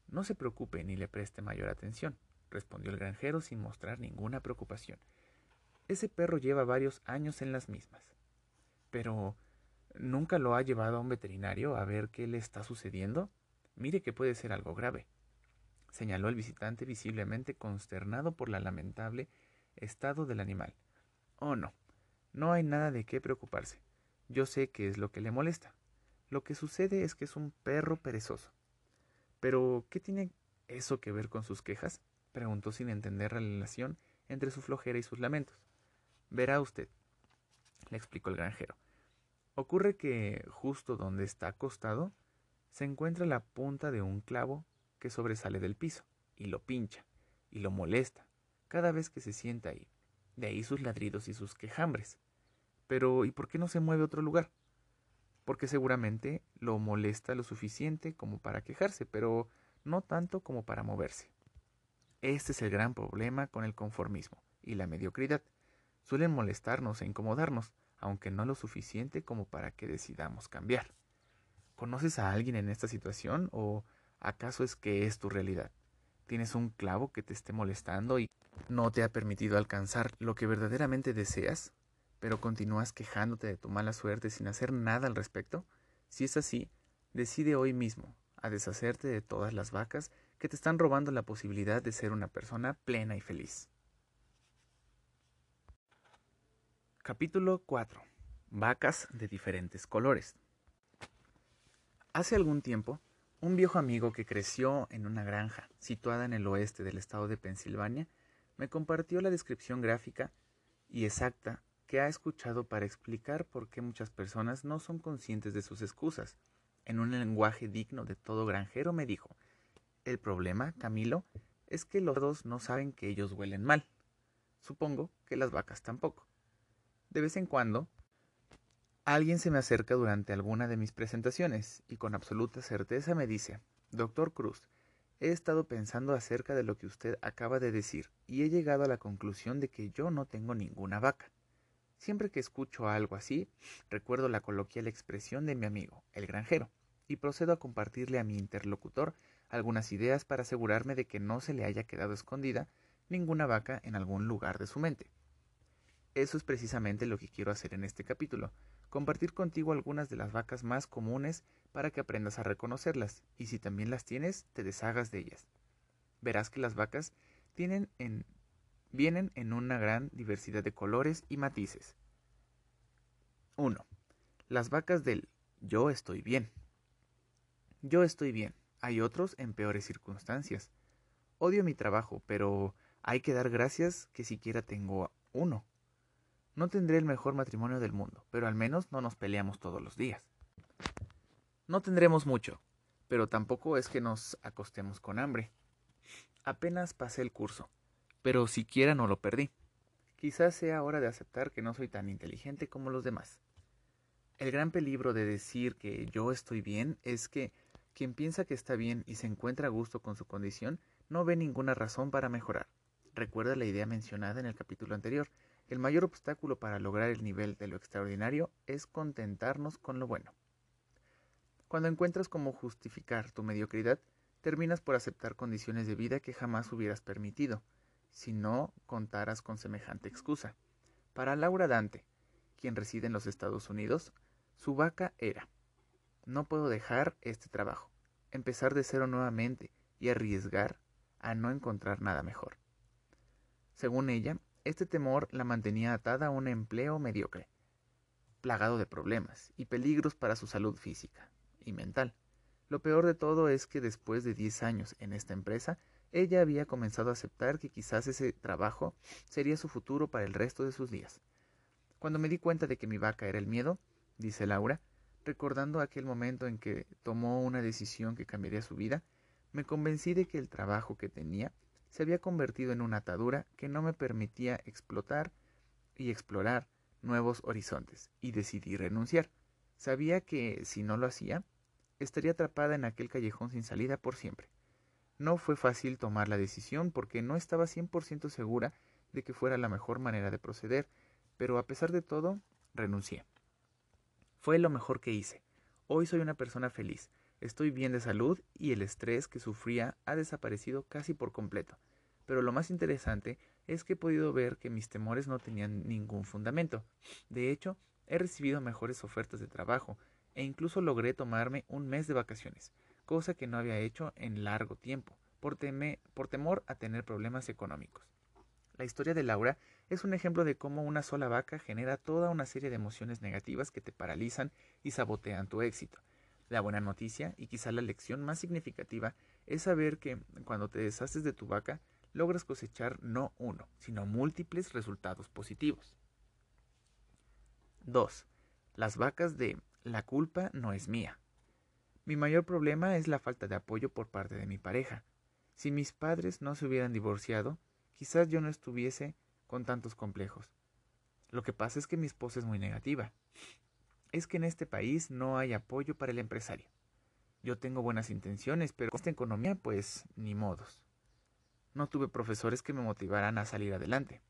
No se preocupe ni le preste mayor atención, respondió el granjero sin mostrar ninguna preocupación. Ese perro lleva varios años en las mismas. Pero ¿Nunca lo ha llevado a un veterinario a ver qué le está sucediendo? Mire que puede ser algo grave, señaló el visitante visiblemente consternado por la lamentable estado del animal. Oh, no, no hay nada de qué preocuparse. Yo sé qué es lo que le molesta. Lo que sucede es que es un perro perezoso. Pero, ¿qué tiene eso que ver con sus quejas? preguntó sin entender la relación entre su flojera y sus lamentos. Verá usted, le explicó el granjero. Ocurre que justo donde está acostado se encuentra la punta de un clavo que sobresale del piso y lo pincha y lo molesta cada vez que se sienta ahí. De ahí sus ladridos y sus quejambres. Pero ¿y por qué no se mueve a otro lugar? Porque seguramente lo molesta lo suficiente como para quejarse, pero no tanto como para moverse. Este es el gran problema con el conformismo y la mediocridad. Suelen molestarnos e incomodarnos, aunque no lo suficiente como para que decidamos cambiar. ¿Conoces a alguien en esta situación o acaso es que es tu realidad? ¿Tienes un clavo que te esté molestando y no te ha permitido alcanzar lo que verdaderamente deseas, pero continúas quejándote de tu mala suerte sin hacer nada al respecto? Si es así, decide hoy mismo a deshacerte de todas las vacas que te están robando la posibilidad de ser una persona plena y feliz. Capítulo 4. Vacas de diferentes colores. Hace algún tiempo, un viejo amigo que creció en una granja situada en el oeste del estado de Pensilvania me compartió la descripción gráfica y exacta que ha escuchado para explicar por qué muchas personas no son conscientes de sus excusas. En un lenguaje digno de todo granjero me dijo, el problema, Camilo, es que los dos no saben que ellos huelen mal. Supongo que las vacas tampoco. De vez en cuando, alguien se me acerca durante alguna de mis presentaciones y con absoluta certeza me dice, Doctor Cruz, he estado pensando acerca de lo que usted acaba de decir y he llegado a la conclusión de que yo no tengo ninguna vaca. Siempre que escucho algo así, recuerdo la coloquial expresión de mi amigo, el granjero, y procedo a compartirle a mi interlocutor algunas ideas para asegurarme de que no se le haya quedado escondida ninguna vaca en algún lugar de su mente. Eso es precisamente lo que quiero hacer en este capítulo, compartir contigo algunas de las vacas más comunes para que aprendas a reconocerlas y si también las tienes, te deshagas de ellas. Verás que las vacas tienen en, vienen en una gran diversidad de colores y matices. 1. Las vacas del yo estoy bien. Yo estoy bien. Hay otros en peores circunstancias. Odio mi trabajo, pero hay que dar gracias que siquiera tengo uno. No tendré el mejor matrimonio del mundo, pero al menos no nos peleamos todos los días. No tendremos mucho, pero tampoco es que nos acostemos con hambre. Apenas pasé el curso, pero siquiera no lo perdí. Quizás sea hora de aceptar que no soy tan inteligente como los demás. El gran peligro de decir que yo estoy bien es que quien piensa que está bien y se encuentra a gusto con su condición no ve ninguna razón para mejorar. Recuerda la idea mencionada en el capítulo anterior, el mayor obstáculo para lograr el nivel de lo extraordinario es contentarnos con lo bueno. Cuando encuentras cómo justificar tu mediocridad, terminas por aceptar condiciones de vida que jamás hubieras permitido, si no contaras con semejante excusa. Para Laura Dante, quien reside en los Estados Unidos, su vaca era no puedo dejar este trabajo, empezar de cero nuevamente y arriesgar a no encontrar nada mejor. Según ella, este temor la mantenía atada a un empleo mediocre, plagado de problemas y peligros para su salud física y mental. Lo peor de todo es que después de 10 años en esta empresa, ella había comenzado a aceptar que quizás ese trabajo sería su futuro para el resto de sus días. Cuando me di cuenta de que mi vaca era el miedo, dice Laura, recordando aquel momento en que tomó una decisión que cambiaría su vida, me convencí de que el trabajo que tenía se había convertido en una atadura que no me permitía explotar y explorar nuevos horizontes, y decidí renunciar. Sabía que, si no lo hacía, estaría atrapada en aquel callejón sin salida por siempre. No fue fácil tomar la decisión porque no estaba cien por ciento segura de que fuera la mejor manera de proceder, pero a pesar de todo, renuncié. Fue lo mejor que hice. Hoy soy una persona feliz, Estoy bien de salud y el estrés que sufría ha desaparecido casi por completo. Pero lo más interesante es que he podido ver que mis temores no tenían ningún fundamento. De hecho, he recibido mejores ofertas de trabajo e incluso logré tomarme un mes de vacaciones, cosa que no había hecho en largo tiempo, por, temor a tener problemas económicos. La historia de Laura es un ejemplo de cómo una sola vaca genera toda una serie de emociones negativas que te paralizan y sabotean tu éxito. La buena noticia, y quizá la lección más significativa, es saber que cuando te deshaces de tu vaca, logras cosechar no uno, sino múltiples resultados positivos. 2. Las vacas de la culpa no es mía. Mi mayor problema es la falta de apoyo por parte de mi pareja. Si mis padres no se hubieran divorciado, quizás yo no estuviese con tantos complejos. Lo que pasa es que mi esposa es muy negativa es que en este país no hay apoyo para el empresario. Yo tengo buenas intenciones, pero con esta economía, pues, ni modos. No tuve profesores que me motivaran a salir adelante.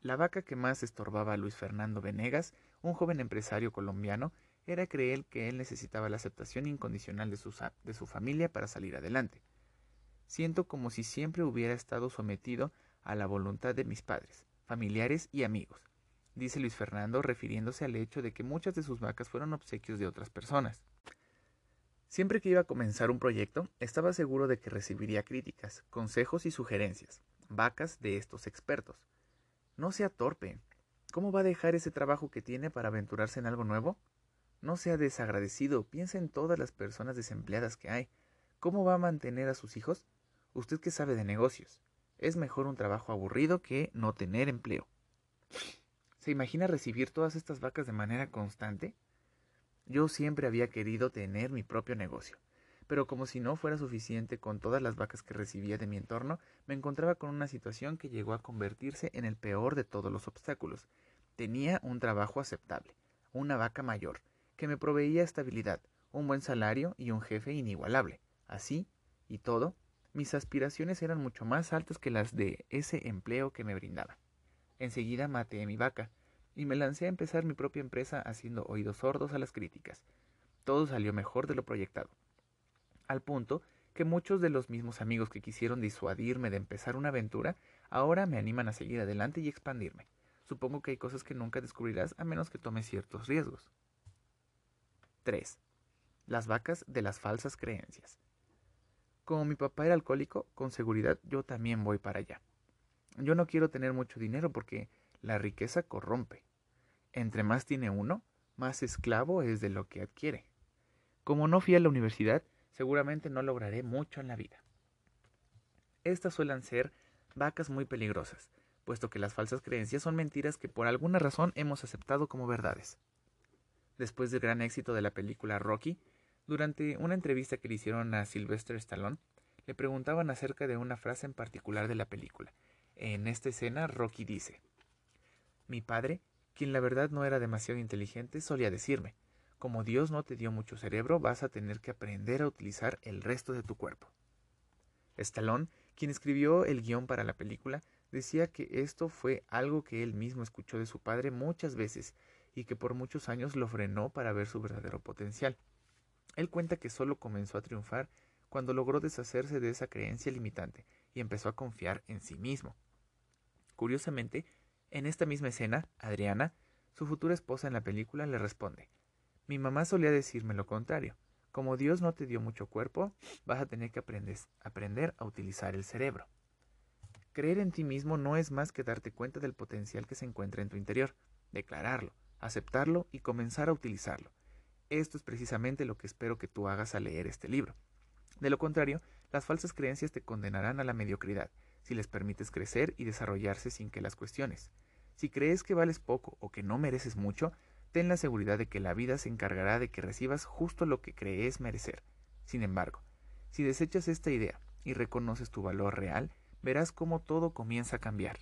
La vaca que más estorbaba a Luis Fernando Venegas, un joven empresario colombiano, era creer que él necesitaba la aceptación incondicional de su, de su familia para salir adelante. Siento como si siempre hubiera estado sometido a la voluntad de mis padres, familiares y amigos, dice Luis Fernando refiriéndose al hecho de que muchas de sus vacas fueron obsequios de otras personas. Siempre que iba a comenzar un proyecto, estaba seguro de que recibiría críticas, consejos y sugerencias, vacas de estos expertos. No sea torpe. ¿Cómo va a dejar ese trabajo que tiene para aventurarse en algo nuevo? No sea desagradecido, piensa en todas las personas desempleadas que hay. ¿Cómo va a mantener a sus hijos? Usted que sabe de negocios. Es mejor un trabajo aburrido que no tener empleo. ¿Se imagina recibir todas estas vacas de manera constante? Yo siempre había querido tener mi propio negocio, pero como si no fuera suficiente con todas las vacas que recibía de mi entorno, me encontraba con una situación que llegó a convertirse en el peor de todos los obstáculos. Tenía un trabajo aceptable, una vaca mayor, que me proveía estabilidad, un buen salario y un jefe inigualable. Así, y todo, mis aspiraciones eran mucho más altas que las de ese empleo que me brindaba. Enseguida maté mi vaca, y me lancé a empezar mi propia empresa haciendo oídos sordos a las críticas. Todo salió mejor de lo proyectado. Al punto que muchos de los mismos amigos que quisieron disuadirme de empezar una aventura ahora me animan a seguir adelante y expandirme. Supongo que hay cosas que nunca descubrirás a menos que tomes ciertos riesgos. 3. Las vacas de las falsas creencias. Como mi papá era alcohólico, con seguridad yo también voy para allá. Yo no quiero tener mucho dinero porque la riqueza corrompe. Entre más tiene uno, más esclavo es de lo que adquiere. Como no fui a la universidad, seguramente no lograré mucho en la vida. Estas suelen ser vacas muy peligrosas, puesto que las falsas creencias son mentiras que por alguna razón hemos aceptado como verdades. Después del gran éxito de la película Rocky, durante una entrevista que le hicieron a Sylvester Stallone, le preguntaban acerca de una frase en particular de la película. En esta escena, Rocky dice, Mi padre, quien la verdad no era demasiado inteligente, solía decirme, como Dios no te dio mucho cerebro, vas a tener que aprender a utilizar el resto de tu cuerpo. Stallone, quien escribió el guion para la película, decía que esto fue algo que él mismo escuchó de su padre muchas veces y que por muchos años lo frenó para ver su verdadero potencial. Él cuenta que solo comenzó a triunfar cuando logró deshacerse de esa creencia limitante y empezó a confiar en sí mismo. Curiosamente, en esta misma escena, Adriana, su futura esposa en la película, le responde mi mamá solía decirme lo contrario. Como Dios no te dio mucho cuerpo, vas a tener que aprender a utilizar el cerebro. Creer en ti mismo no es más que darte cuenta del potencial que se encuentra en tu interior, declararlo, aceptarlo y comenzar a utilizarlo. Esto es precisamente lo que espero que tú hagas al leer este libro. De lo contrario, las falsas creencias te condenarán a la mediocridad, si les permites crecer y desarrollarse sin que las cuestiones. Si crees que vales poco o que no mereces mucho, ten la seguridad de que la vida se encargará de que recibas justo lo que crees merecer. Sin embargo, si desechas esta idea y reconoces tu valor real, verás cómo todo comienza a cambiar.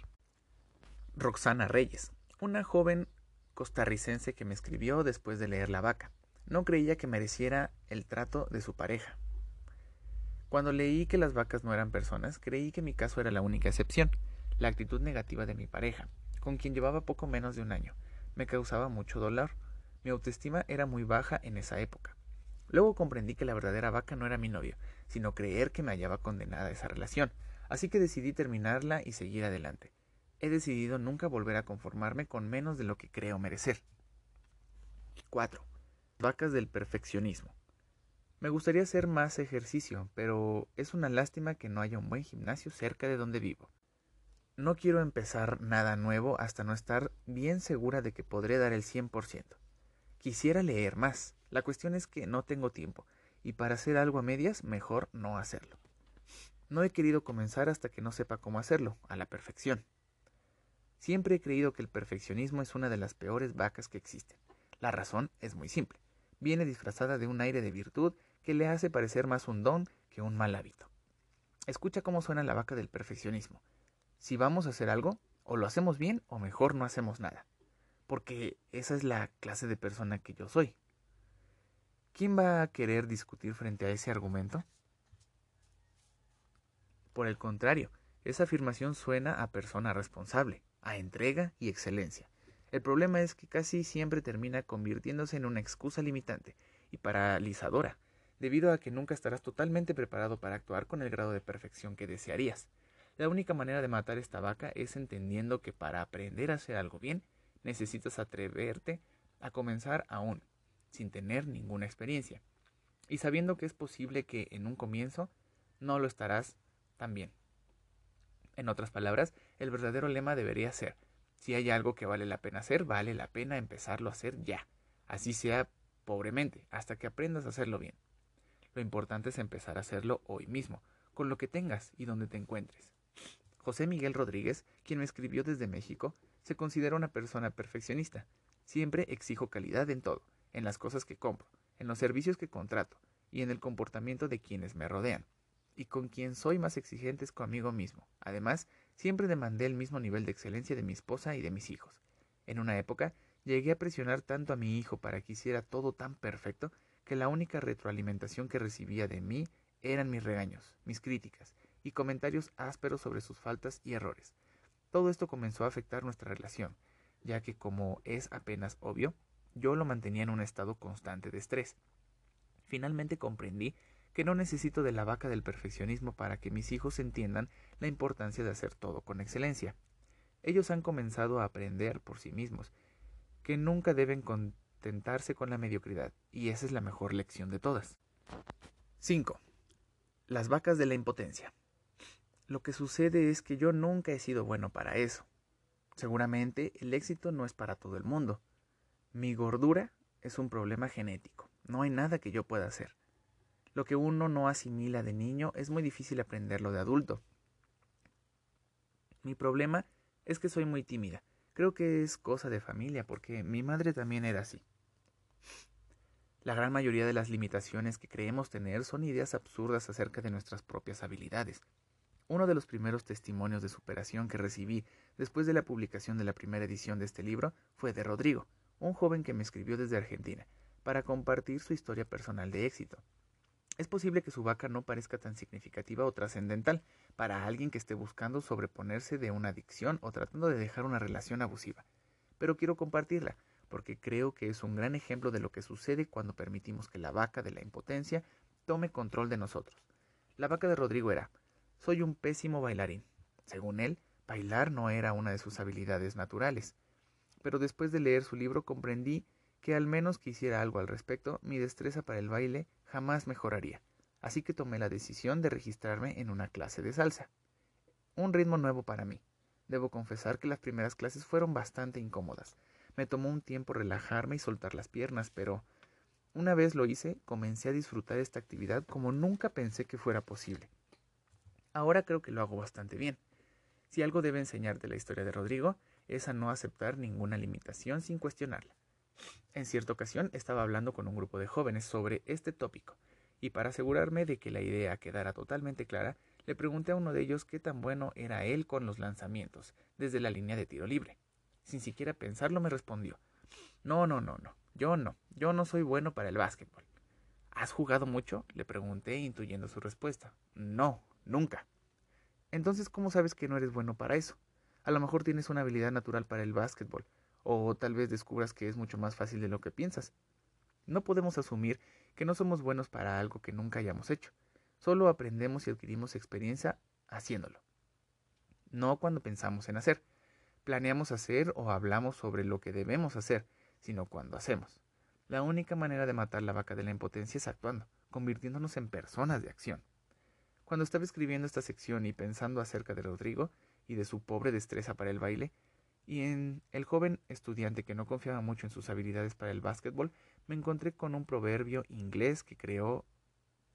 Roxana Reyes, una joven costarricense que me escribió después de leer La vaca. No creía que mereciera el trato de su pareja. Cuando leí que las vacas no eran personas, creí que mi caso era la única excepción. La actitud negativa de mi pareja, con quien llevaba poco menos de un año, me causaba mucho dolor. Mi autoestima era muy baja en esa época. Luego comprendí que la verdadera vaca no era mi novio, sino creer que me hallaba condenada a esa relación, así que decidí terminarla y seguir adelante. He decidido nunca volver a conformarme con menos de lo que creo merecer. 4. Vacas del perfeccionismo. Me gustaría hacer más ejercicio, pero es una lástima que no haya un buen gimnasio cerca de donde vivo. No quiero empezar nada nuevo hasta no estar bien segura de que podré dar el 100%. Quisiera leer más. La cuestión es que no tengo tiempo, y para hacer algo a medias, mejor no hacerlo. No he querido comenzar hasta que no sepa cómo hacerlo, a la perfección. Siempre he creído que el perfeccionismo es una de las peores vacas que existen. La razón es muy simple. Viene disfrazada de un aire de virtud que le hace parecer más un don que un mal hábito. Escucha cómo suena la vaca del perfeccionismo si vamos a hacer algo, o lo hacemos bien o mejor no hacemos nada. Porque esa es la clase de persona que yo soy. ¿Quién va a querer discutir frente a ese argumento? Por el contrario, esa afirmación suena a persona responsable, a entrega y excelencia. El problema es que casi siempre termina convirtiéndose en una excusa limitante y paralizadora, debido a que nunca estarás totalmente preparado para actuar con el grado de perfección que desearías. La única manera de matar esta vaca es entendiendo que para aprender a hacer algo bien necesitas atreverte a comenzar aún, sin tener ninguna experiencia, y sabiendo que es posible que en un comienzo no lo estarás tan bien. En otras palabras, el verdadero lema debería ser, si hay algo que vale la pena hacer, vale la pena empezarlo a hacer ya, así sea pobremente, hasta que aprendas a hacerlo bien. Lo importante es empezar a hacerlo hoy mismo, con lo que tengas y donde te encuentres. José Miguel Rodríguez, quien me escribió desde México, se considera una persona perfeccionista. Siempre exijo calidad en todo, en las cosas que compro, en los servicios que contrato y en el comportamiento de quienes me rodean. Y con quien soy más exigente es conmigo mismo. Además, siempre demandé el mismo nivel de excelencia de mi esposa y de mis hijos. En una época, llegué a presionar tanto a mi hijo para que hiciera todo tan perfecto que la única retroalimentación que recibía de mí eran mis regaños, mis críticas, y comentarios ásperos sobre sus faltas y errores. Todo esto comenzó a afectar nuestra relación, ya que como es apenas obvio, yo lo mantenía en un estado constante de estrés. Finalmente comprendí que no necesito de la vaca del perfeccionismo para que mis hijos entiendan la importancia de hacer todo con excelencia. Ellos han comenzado a aprender por sí mismos que nunca deben contentarse con la mediocridad, y esa es la mejor lección de todas. 5. Las vacas de la impotencia. Lo que sucede es que yo nunca he sido bueno para eso. Seguramente el éxito no es para todo el mundo. Mi gordura es un problema genético. No hay nada que yo pueda hacer. Lo que uno no asimila de niño es muy difícil aprenderlo de adulto. Mi problema es que soy muy tímida. Creo que es cosa de familia porque mi madre también era así. La gran mayoría de las limitaciones que creemos tener son ideas absurdas acerca de nuestras propias habilidades. Uno de los primeros testimonios de superación que recibí después de la publicación de la primera edición de este libro fue de Rodrigo, un joven que me escribió desde Argentina, para compartir su historia personal de éxito. Es posible que su vaca no parezca tan significativa o trascendental para alguien que esté buscando sobreponerse de una adicción o tratando de dejar una relación abusiva, pero quiero compartirla porque creo que es un gran ejemplo de lo que sucede cuando permitimos que la vaca de la impotencia tome control de nosotros. La vaca de Rodrigo era, soy un pésimo bailarín. Según él, bailar no era una de sus habilidades naturales. Pero después de leer su libro comprendí que al menos que hiciera algo al respecto, mi destreza para el baile jamás mejoraría. Así que tomé la decisión de registrarme en una clase de salsa. Un ritmo nuevo para mí. Debo confesar que las primeras clases fueron bastante incómodas. Me tomó un tiempo relajarme y soltar las piernas, pero una vez lo hice, comencé a disfrutar esta actividad como nunca pensé que fuera posible. Ahora creo que lo hago bastante bien. Si algo debe enseñarte la historia de Rodrigo, es a no aceptar ninguna limitación sin cuestionarla. En cierta ocasión estaba hablando con un grupo de jóvenes sobre este tópico, y para asegurarme de que la idea quedara totalmente clara, le pregunté a uno de ellos qué tan bueno era él con los lanzamientos, desde la línea de tiro libre. Sin siquiera pensarlo me respondió No, no, no, no. Yo no. Yo no soy bueno para el básquetbol. ¿Has jugado mucho? le pregunté, intuyendo su respuesta. No, nunca. Entonces, ¿cómo sabes que no eres bueno para eso? A lo mejor tienes una habilidad natural para el básquetbol, o tal vez descubras que es mucho más fácil de lo que piensas. No podemos asumir que no somos buenos para algo que nunca hayamos hecho. Solo aprendemos y adquirimos experiencia haciéndolo. No cuando pensamos en hacer planeamos hacer o hablamos sobre lo que debemos hacer, sino cuando hacemos. La única manera de matar la vaca de la impotencia es actuando, convirtiéndonos en personas de acción. Cuando estaba escribiendo esta sección y pensando acerca de Rodrigo y de su pobre destreza para el baile, y en el joven estudiante que no confiaba mucho en sus habilidades para el básquetbol, me encontré con un proverbio inglés que creo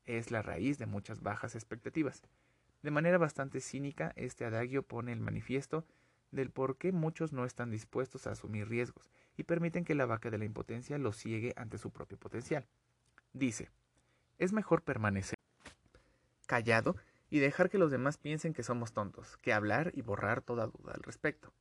es la raíz de muchas bajas expectativas. De manera bastante cínica, este adagio pone el manifiesto del por qué muchos no están dispuestos a asumir riesgos y permiten que la vaca de la impotencia los ciegue ante su propio potencial. Dice, es mejor permanecer callado y dejar que los demás piensen que somos tontos, que hablar y borrar toda duda al respecto.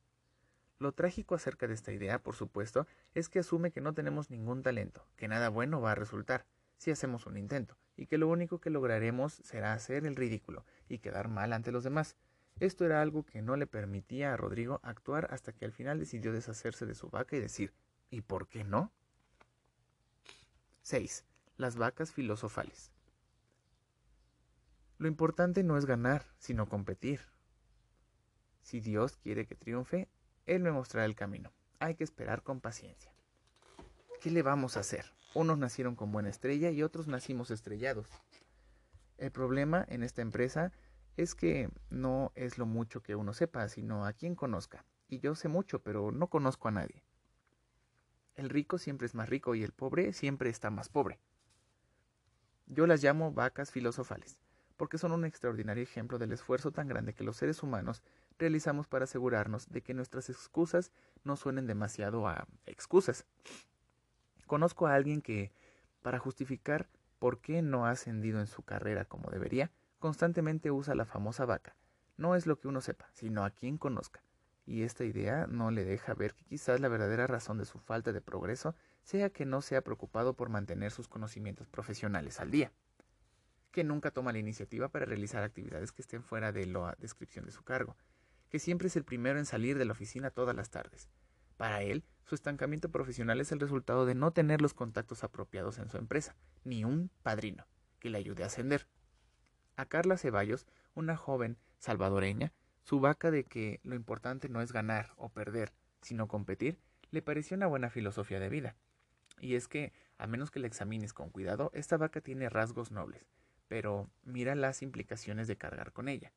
Lo trágico acerca de esta idea, por supuesto, es que asume que no tenemos ningún talento, que nada bueno va a resultar si hacemos un intento, y que lo único que lograremos será hacer el ridículo y quedar mal ante los demás, esto era algo que no le permitía a Rodrigo actuar hasta que al final decidió deshacerse de su vaca y decir ¿Y por qué no? 6. Las vacas filosofales. Lo importante no es ganar, sino competir. Si Dios quiere que triunfe, Él me mostrará el camino. Hay que esperar con paciencia. ¿Qué le vamos a hacer? Unos nacieron con buena estrella y otros nacimos estrellados. El problema en esta empresa es que no es lo mucho que uno sepa, sino a quien conozca. Y yo sé mucho, pero no conozco a nadie. El rico siempre es más rico y el pobre siempre está más pobre. Yo las llamo vacas filosofales, porque son un extraordinario ejemplo del esfuerzo tan grande que los seres humanos realizamos para asegurarnos de que nuestras excusas no suenen demasiado a excusas. Conozco a alguien que, para justificar por qué no ha ascendido en su carrera como debería, constantemente usa la famosa vaca. No es lo que uno sepa, sino a quien conozca. Y esta idea no le deja ver que quizás la verdadera razón de su falta de progreso sea que no se ha preocupado por mantener sus conocimientos profesionales al día, que nunca toma la iniciativa para realizar actividades que estén fuera de la descripción de su cargo, que siempre es el primero en salir de la oficina todas las tardes. Para él, su estancamiento profesional es el resultado de no tener los contactos apropiados en su empresa, ni un padrino que le ayude a ascender. A Carla Ceballos, una joven salvadoreña, su vaca de que lo importante no es ganar o perder, sino competir, le pareció una buena filosofía de vida. Y es que, a menos que la examines con cuidado, esta vaca tiene rasgos nobles, pero mira las implicaciones de cargar con ella.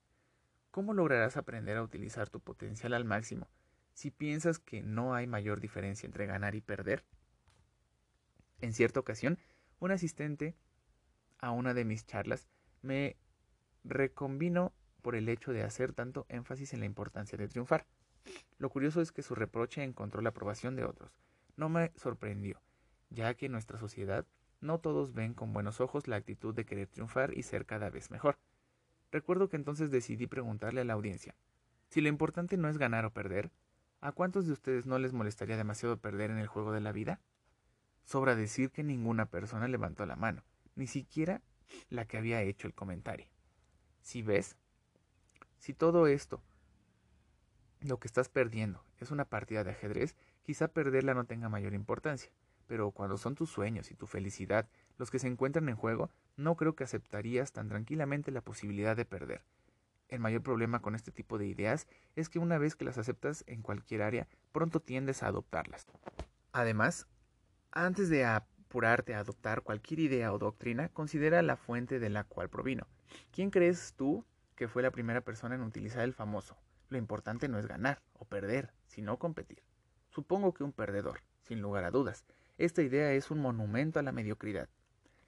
¿Cómo lograrás aprender a utilizar tu potencial al máximo si piensas que no hay mayor diferencia entre ganar y perder? En cierta ocasión, un asistente a una de mis charlas me recombinó por el hecho de hacer tanto énfasis en la importancia de triunfar. Lo curioso es que su reproche encontró la aprobación de otros. No me sorprendió, ya que en nuestra sociedad no todos ven con buenos ojos la actitud de querer triunfar y ser cada vez mejor. Recuerdo que entonces decidí preguntarle a la audiencia, si lo importante no es ganar o perder, ¿a cuántos de ustedes no les molestaría demasiado perder en el juego de la vida? Sobra decir que ninguna persona levantó la mano, ni siquiera la que había hecho el comentario. Si ves, si todo esto, lo que estás perdiendo, es una partida de ajedrez, quizá perderla no tenga mayor importancia, pero cuando son tus sueños y tu felicidad los que se encuentran en juego, no creo que aceptarías tan tranquilamente la posibilidad de perder. El mayor problema con este tipo de ideas es que una vez que las aceptas en cualquier área, pronto tiendes a adoptarlas. Además, antes de apurarte a adoptar cualquier idea o doctrina, considera la fuente de la cual provino. ¿Quién crees tú que fue la primera persona en utilizar el famoso. Lo importante no es ganar o perder, sino competir. Supongo que un perdedor, sin lugar a dudas. Esta idea es un monumento a la mediocridad.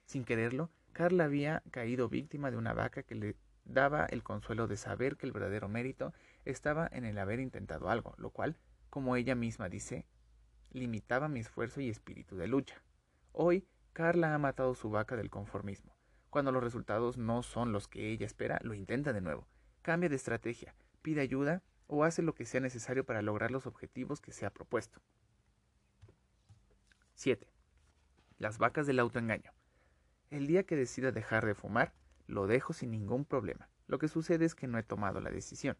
Sin quererlo, Carla había caído víctima de una vaca que le daba el consuelo de saber que el verdadero mérito estaba en el haber intentado algo, lo cual, como ella misma dice, limitaba mi esfuerzo y espíritu de lucha. Hoy, Carla ha matado su vaca del conformismo. Cuando los resultados no son los que ella espera, lo intenta de nuevo. Cambia de estrategia, pide ayuda o hace lo que sea necesario para lograr los objetivos que se ha propuesto. 7. Las vacas del autoengaño. El día que decida dejar de fumar, lo dejo sin ningún problema. Lo que sucede es que no he tomado la decisión.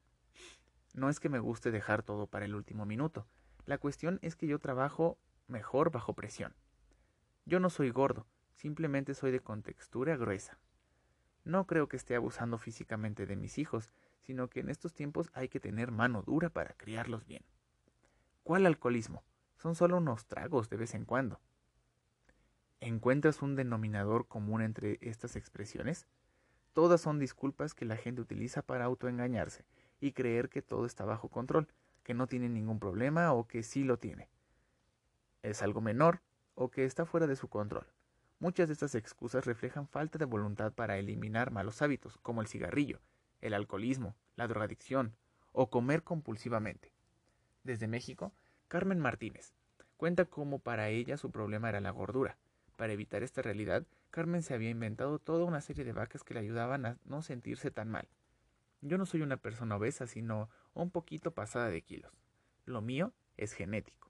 No es que me guste dejar todo para el último minuto. La cuestión es que yo trabajo mejor bajo presión. Yo no soy gordo, Simplemente soy de contextura gruesa. No creo que esté abusando físicamente de mis hijos, sino que en estos tiempos hay que tener mano dura para criarlos bien. ¿Cuál alcoholismo? Son solo unos tragos de vez en cuando. ¿Encuentras un denominador común entre estas expresiones? Todas son disculpas que la gente utiliza para autoengañarse y creer que todo está bajo control, que no tiene ningún problema o que sí lo tiene. Es algo menor o que está fuera de su control. Muchas de estas excusas reflejan falta de voluntad para eliminar malos hábitos, como el cigarrillo, el alcoholismo, la drogadicción o comer compulsivamente. Desde México, Carmen Martínez cuenta cómo para ella su problema era la gordura. Para evitar esta realidad, Carmen se había inventado toda una serie de vacas que le ayudaban a no sentirse tan mal. Yo no soy una persona obesa, sino un poquito pasada de kilos. Lo mío es genético.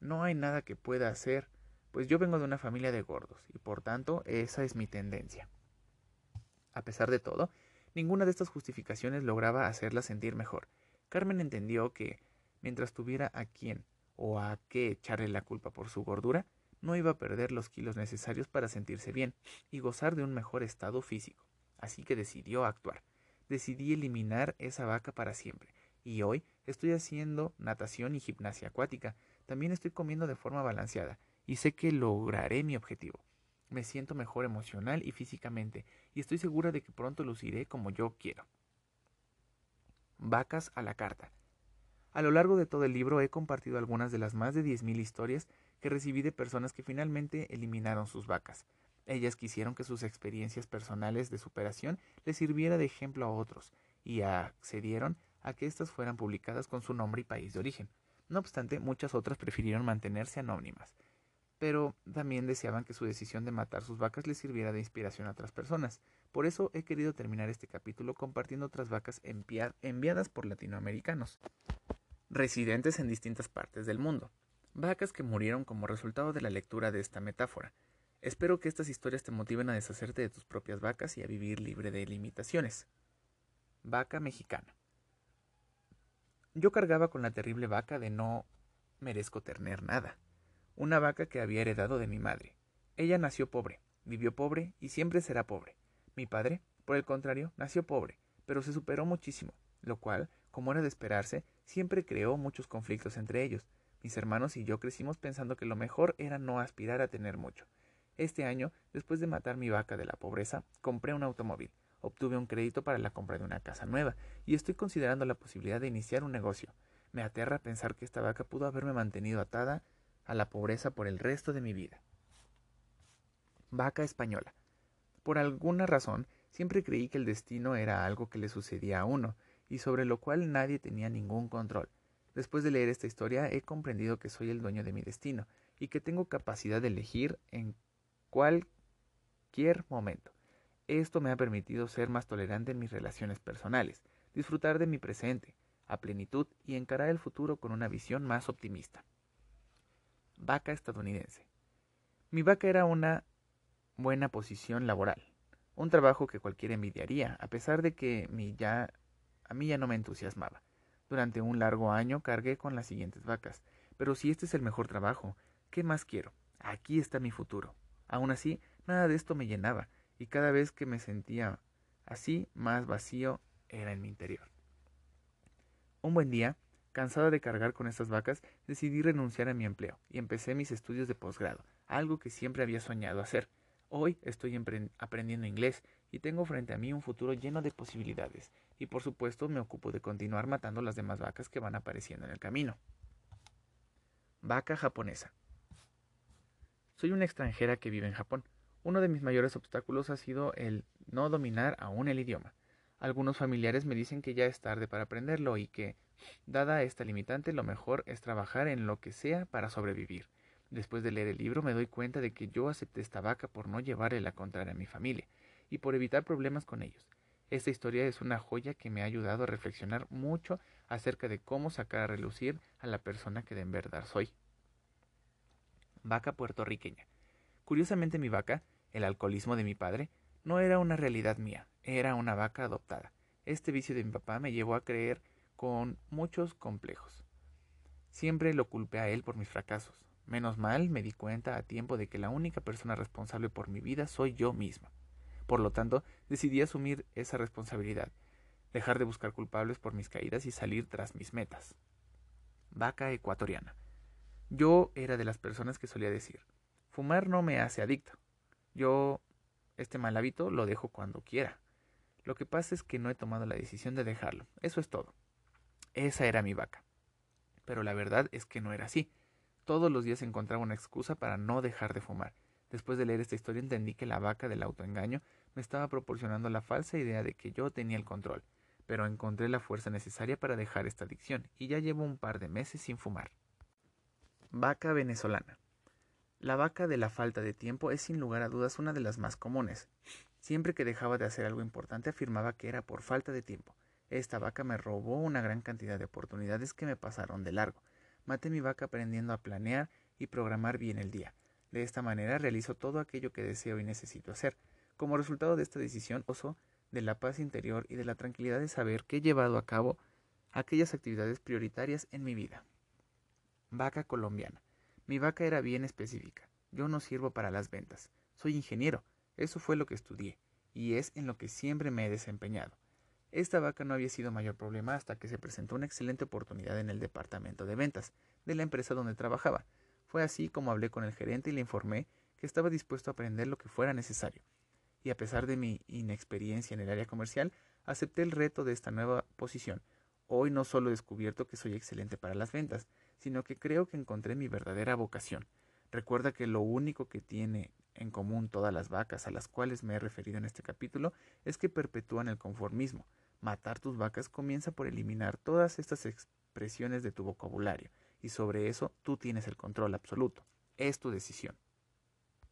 No hay nada que pueda hacer pues yo vengo de una familia de gordos y por tanto esa es mi tendencia. A pesar de todo, ninguna de estas justificaciones lograba hacerla sentir mejor. Carmen entendió que, mientras tuviera a quién o a qué echarle la culpa por su gordura, no iba a perder los kilos necesarios para sentirse bien y gozar de un mejor estado físico. Así que decidió actuar. Decidí eliminar esa vaca para siempre. Y hoy estoy haciendo natación y gimnasia acuática. También estoy comiendo de forma balanceada y sé que lograré mi objetivo. Me siento mejor emocional y físicamente y estoy segura de que pronto luciré como yo quiero. Vacas a la carta. A lo largo de todo el libro he compartido algunas de las más de 10.000 historias que recibí de personas que finalmente eliminaron sus vacas. Ellas quisieron que sus experiencias personales de superación les sirviera de ejemplo a otros y accedieron a que éstas fueran publicadas con su nombre y país de origen. No obstante, muchas otras prefirieron mantenerse anónimas pero también deseaban que su decisión de matar sus vacas les sirviera de inspiración a otras personas. Por eso he querido terminar este capítulo compartiendo otras vacas enviadas por latinoamericanos, residentes en distintas partes del mundo. Vacas que murieron como resultado de la lectura de esta metáfora. Espero que estas historias te motiven a deshacerte de tus propias vacas y a vivir libre de limitaciones. Vaca mexicana. Yo cargaba con la terrible vaca de no merezco tener nada una vaca que había heredado de mi madre. Ella nació pobre, Vivió pobre y siempre será pobre. Mi padre, por el contrario, nació pobre, pero se superó muchísimo, lo cual, como era de esperarse, siempre creó muchos conflictos entre ellos. Mis hermanos y yo crecimos pensando que lo mejor era no aspirar a tener mucho. Este año, después de matar mi vaca de la pobreza, compré un automóvil, obtuve un crédito para la compra de una casa nueva, y estoy considerando la posibilidad de iniciar un negocio. Me aterra pensar que esta vaca pudo haberme mantenido atada a la pobreza por el resto de mi vida. Vaca española. Por alguna razón, siempre creí que el destino era algo que le sucedía a uno, y sobre lo cual nadie tenía ningún control. Después de leer esta historia he comprendido que soy el dueño de mi destino, y que tengo capacidad de elegir en cualquier momento. Esto me ha permitido ser más tolerante en mis relaciones personales, disfrutar de mi presente, a plenitud y encarar el futuro con una visión más optimista. Vaca estadounidense. Mi vaca era una buena posición laboral, un trabajo que cualquiera envidiaría, a pesar de que mi ya, a mí ya no me entusiasmaba. Durante un largo año cargué con las siguientes vacas, pero si este es el mejor trabajo, ¿qué más quiero? Aquí está mi futuro. Aún así, nada de esto me llenaba, y cada vez que me sentía así, más vacío era en mi interior. Un buen día, cansado de cargar con estas vacas, decidí renunciar a mi empleo y empecé mis estudios de posgrado, algo que siempre había soñado hacer. Hoy estoy aprendiendo inglés y tengo frente a mí un futuro lleno de posibilidades, y por supuesto me ocupo de continuar matando las demás vacas que van apareciendo en el camino. Vaca japonesa. Soy una extranjera que vive en Japón. Uno de mis mayores obstáculos ha sido el no dominar aún el idioma. Algunos familiares me dicen que ya es tarde para aprenderlo y que, dada esta limitante, lo mejor es trabajar en lo que sea para sobrevivir. Después de leer el libro me doy cuenta de que yo acepté esta vaca por no llevarle la contraria a mi familia y por evitar problemas con ellos. Esta historia es una joya que me ha ayudado a reflexionar mucho acerca de cómo sacar a relucir a la persona que de en verdad soy. Vaca puertorriqueña. Curiosamente mi vaca, el alcoholismo de mi padre, no era una realidad mía, era una vaca adoptada. Este vicio de mi papá me llevó a creer con muchos complejos. Siempre lo culpé a él por mis fracasos, Menos mal me di cuenta a tiempo de que la única persona responsable por mi vida soy yo misma. Por lo tanto, decidí asumir esa responsabilidad, dejar de buscar culpables por mis caídas y salir tras mis metas. Vaca ecuatoriana. Yo era de las personas que solía decir, fumar no me hace adicto. Yo este mal hábito lo dejo cuando quiera. Lo que pasa es que no he tomado la decisión de dejarlo. Eso es todo. Esa era mi vaca. Pero la verdad es que no era así. Todos los días encontraba una excusa para no dejar de fumar. Después de leer esta historia entendí que la vaca del autoengaño me estaba proporcionando la falsa idea de que yo tenía el control, pero encontré la fuerza necesaria para dejar esta adicción y ya llevo un par de meses sin fumar. Vaca venezolana. La vaca de la falta de tiempo es sin lugar a dudas una de las más comunes. Siempre que dejaba de hacer algo importante afirmaba que era por falta de tiempo. Esta vaca me robó una gran cantidad de oportunidades que me pasaron de largo. Maté mi vaca aprendiendo a planear y programar bien el día. De esta manera realizo todo aquello que deseo y necesito hacer. Como resultado de esta decisión, oso de la paz interior y de la tranquilidad de saber que he llevado a cabo aquellas actividades prioritarias en mi vida. Vaca colombiana. Mi vaca era bien específica. Yo no sirvo para las ventas. Soy ingeniero. Eso fue lo que estudié, y es en lo que siempre me he desempeñado. Esta vaca no había sido mayor problema hasta que se presentó una excelente oportunidad en el departamento de ventas de la empresa donde trabajaba. Fue así como hablé con el gerente y le informé que estaba dispuesto a aprender lo que fuera necesario. Y a pesar de mi inexperiencia en el área comercial, acepté el reto de esta nueva posición. Hoy no solo he descubierto que soy excelente para las ventas, sino que creo que encontré mi verdadera vocación. Recuerda que lo único que tiene en común todas las vacas a las cuales me he referido en este capítulo es que perpetúan el conformismo, Matar tus vacas comienza por eliminar todas estas expresiones de tu vocabulario y sobre eso tú tienes el control absoluto. Es tu decisión.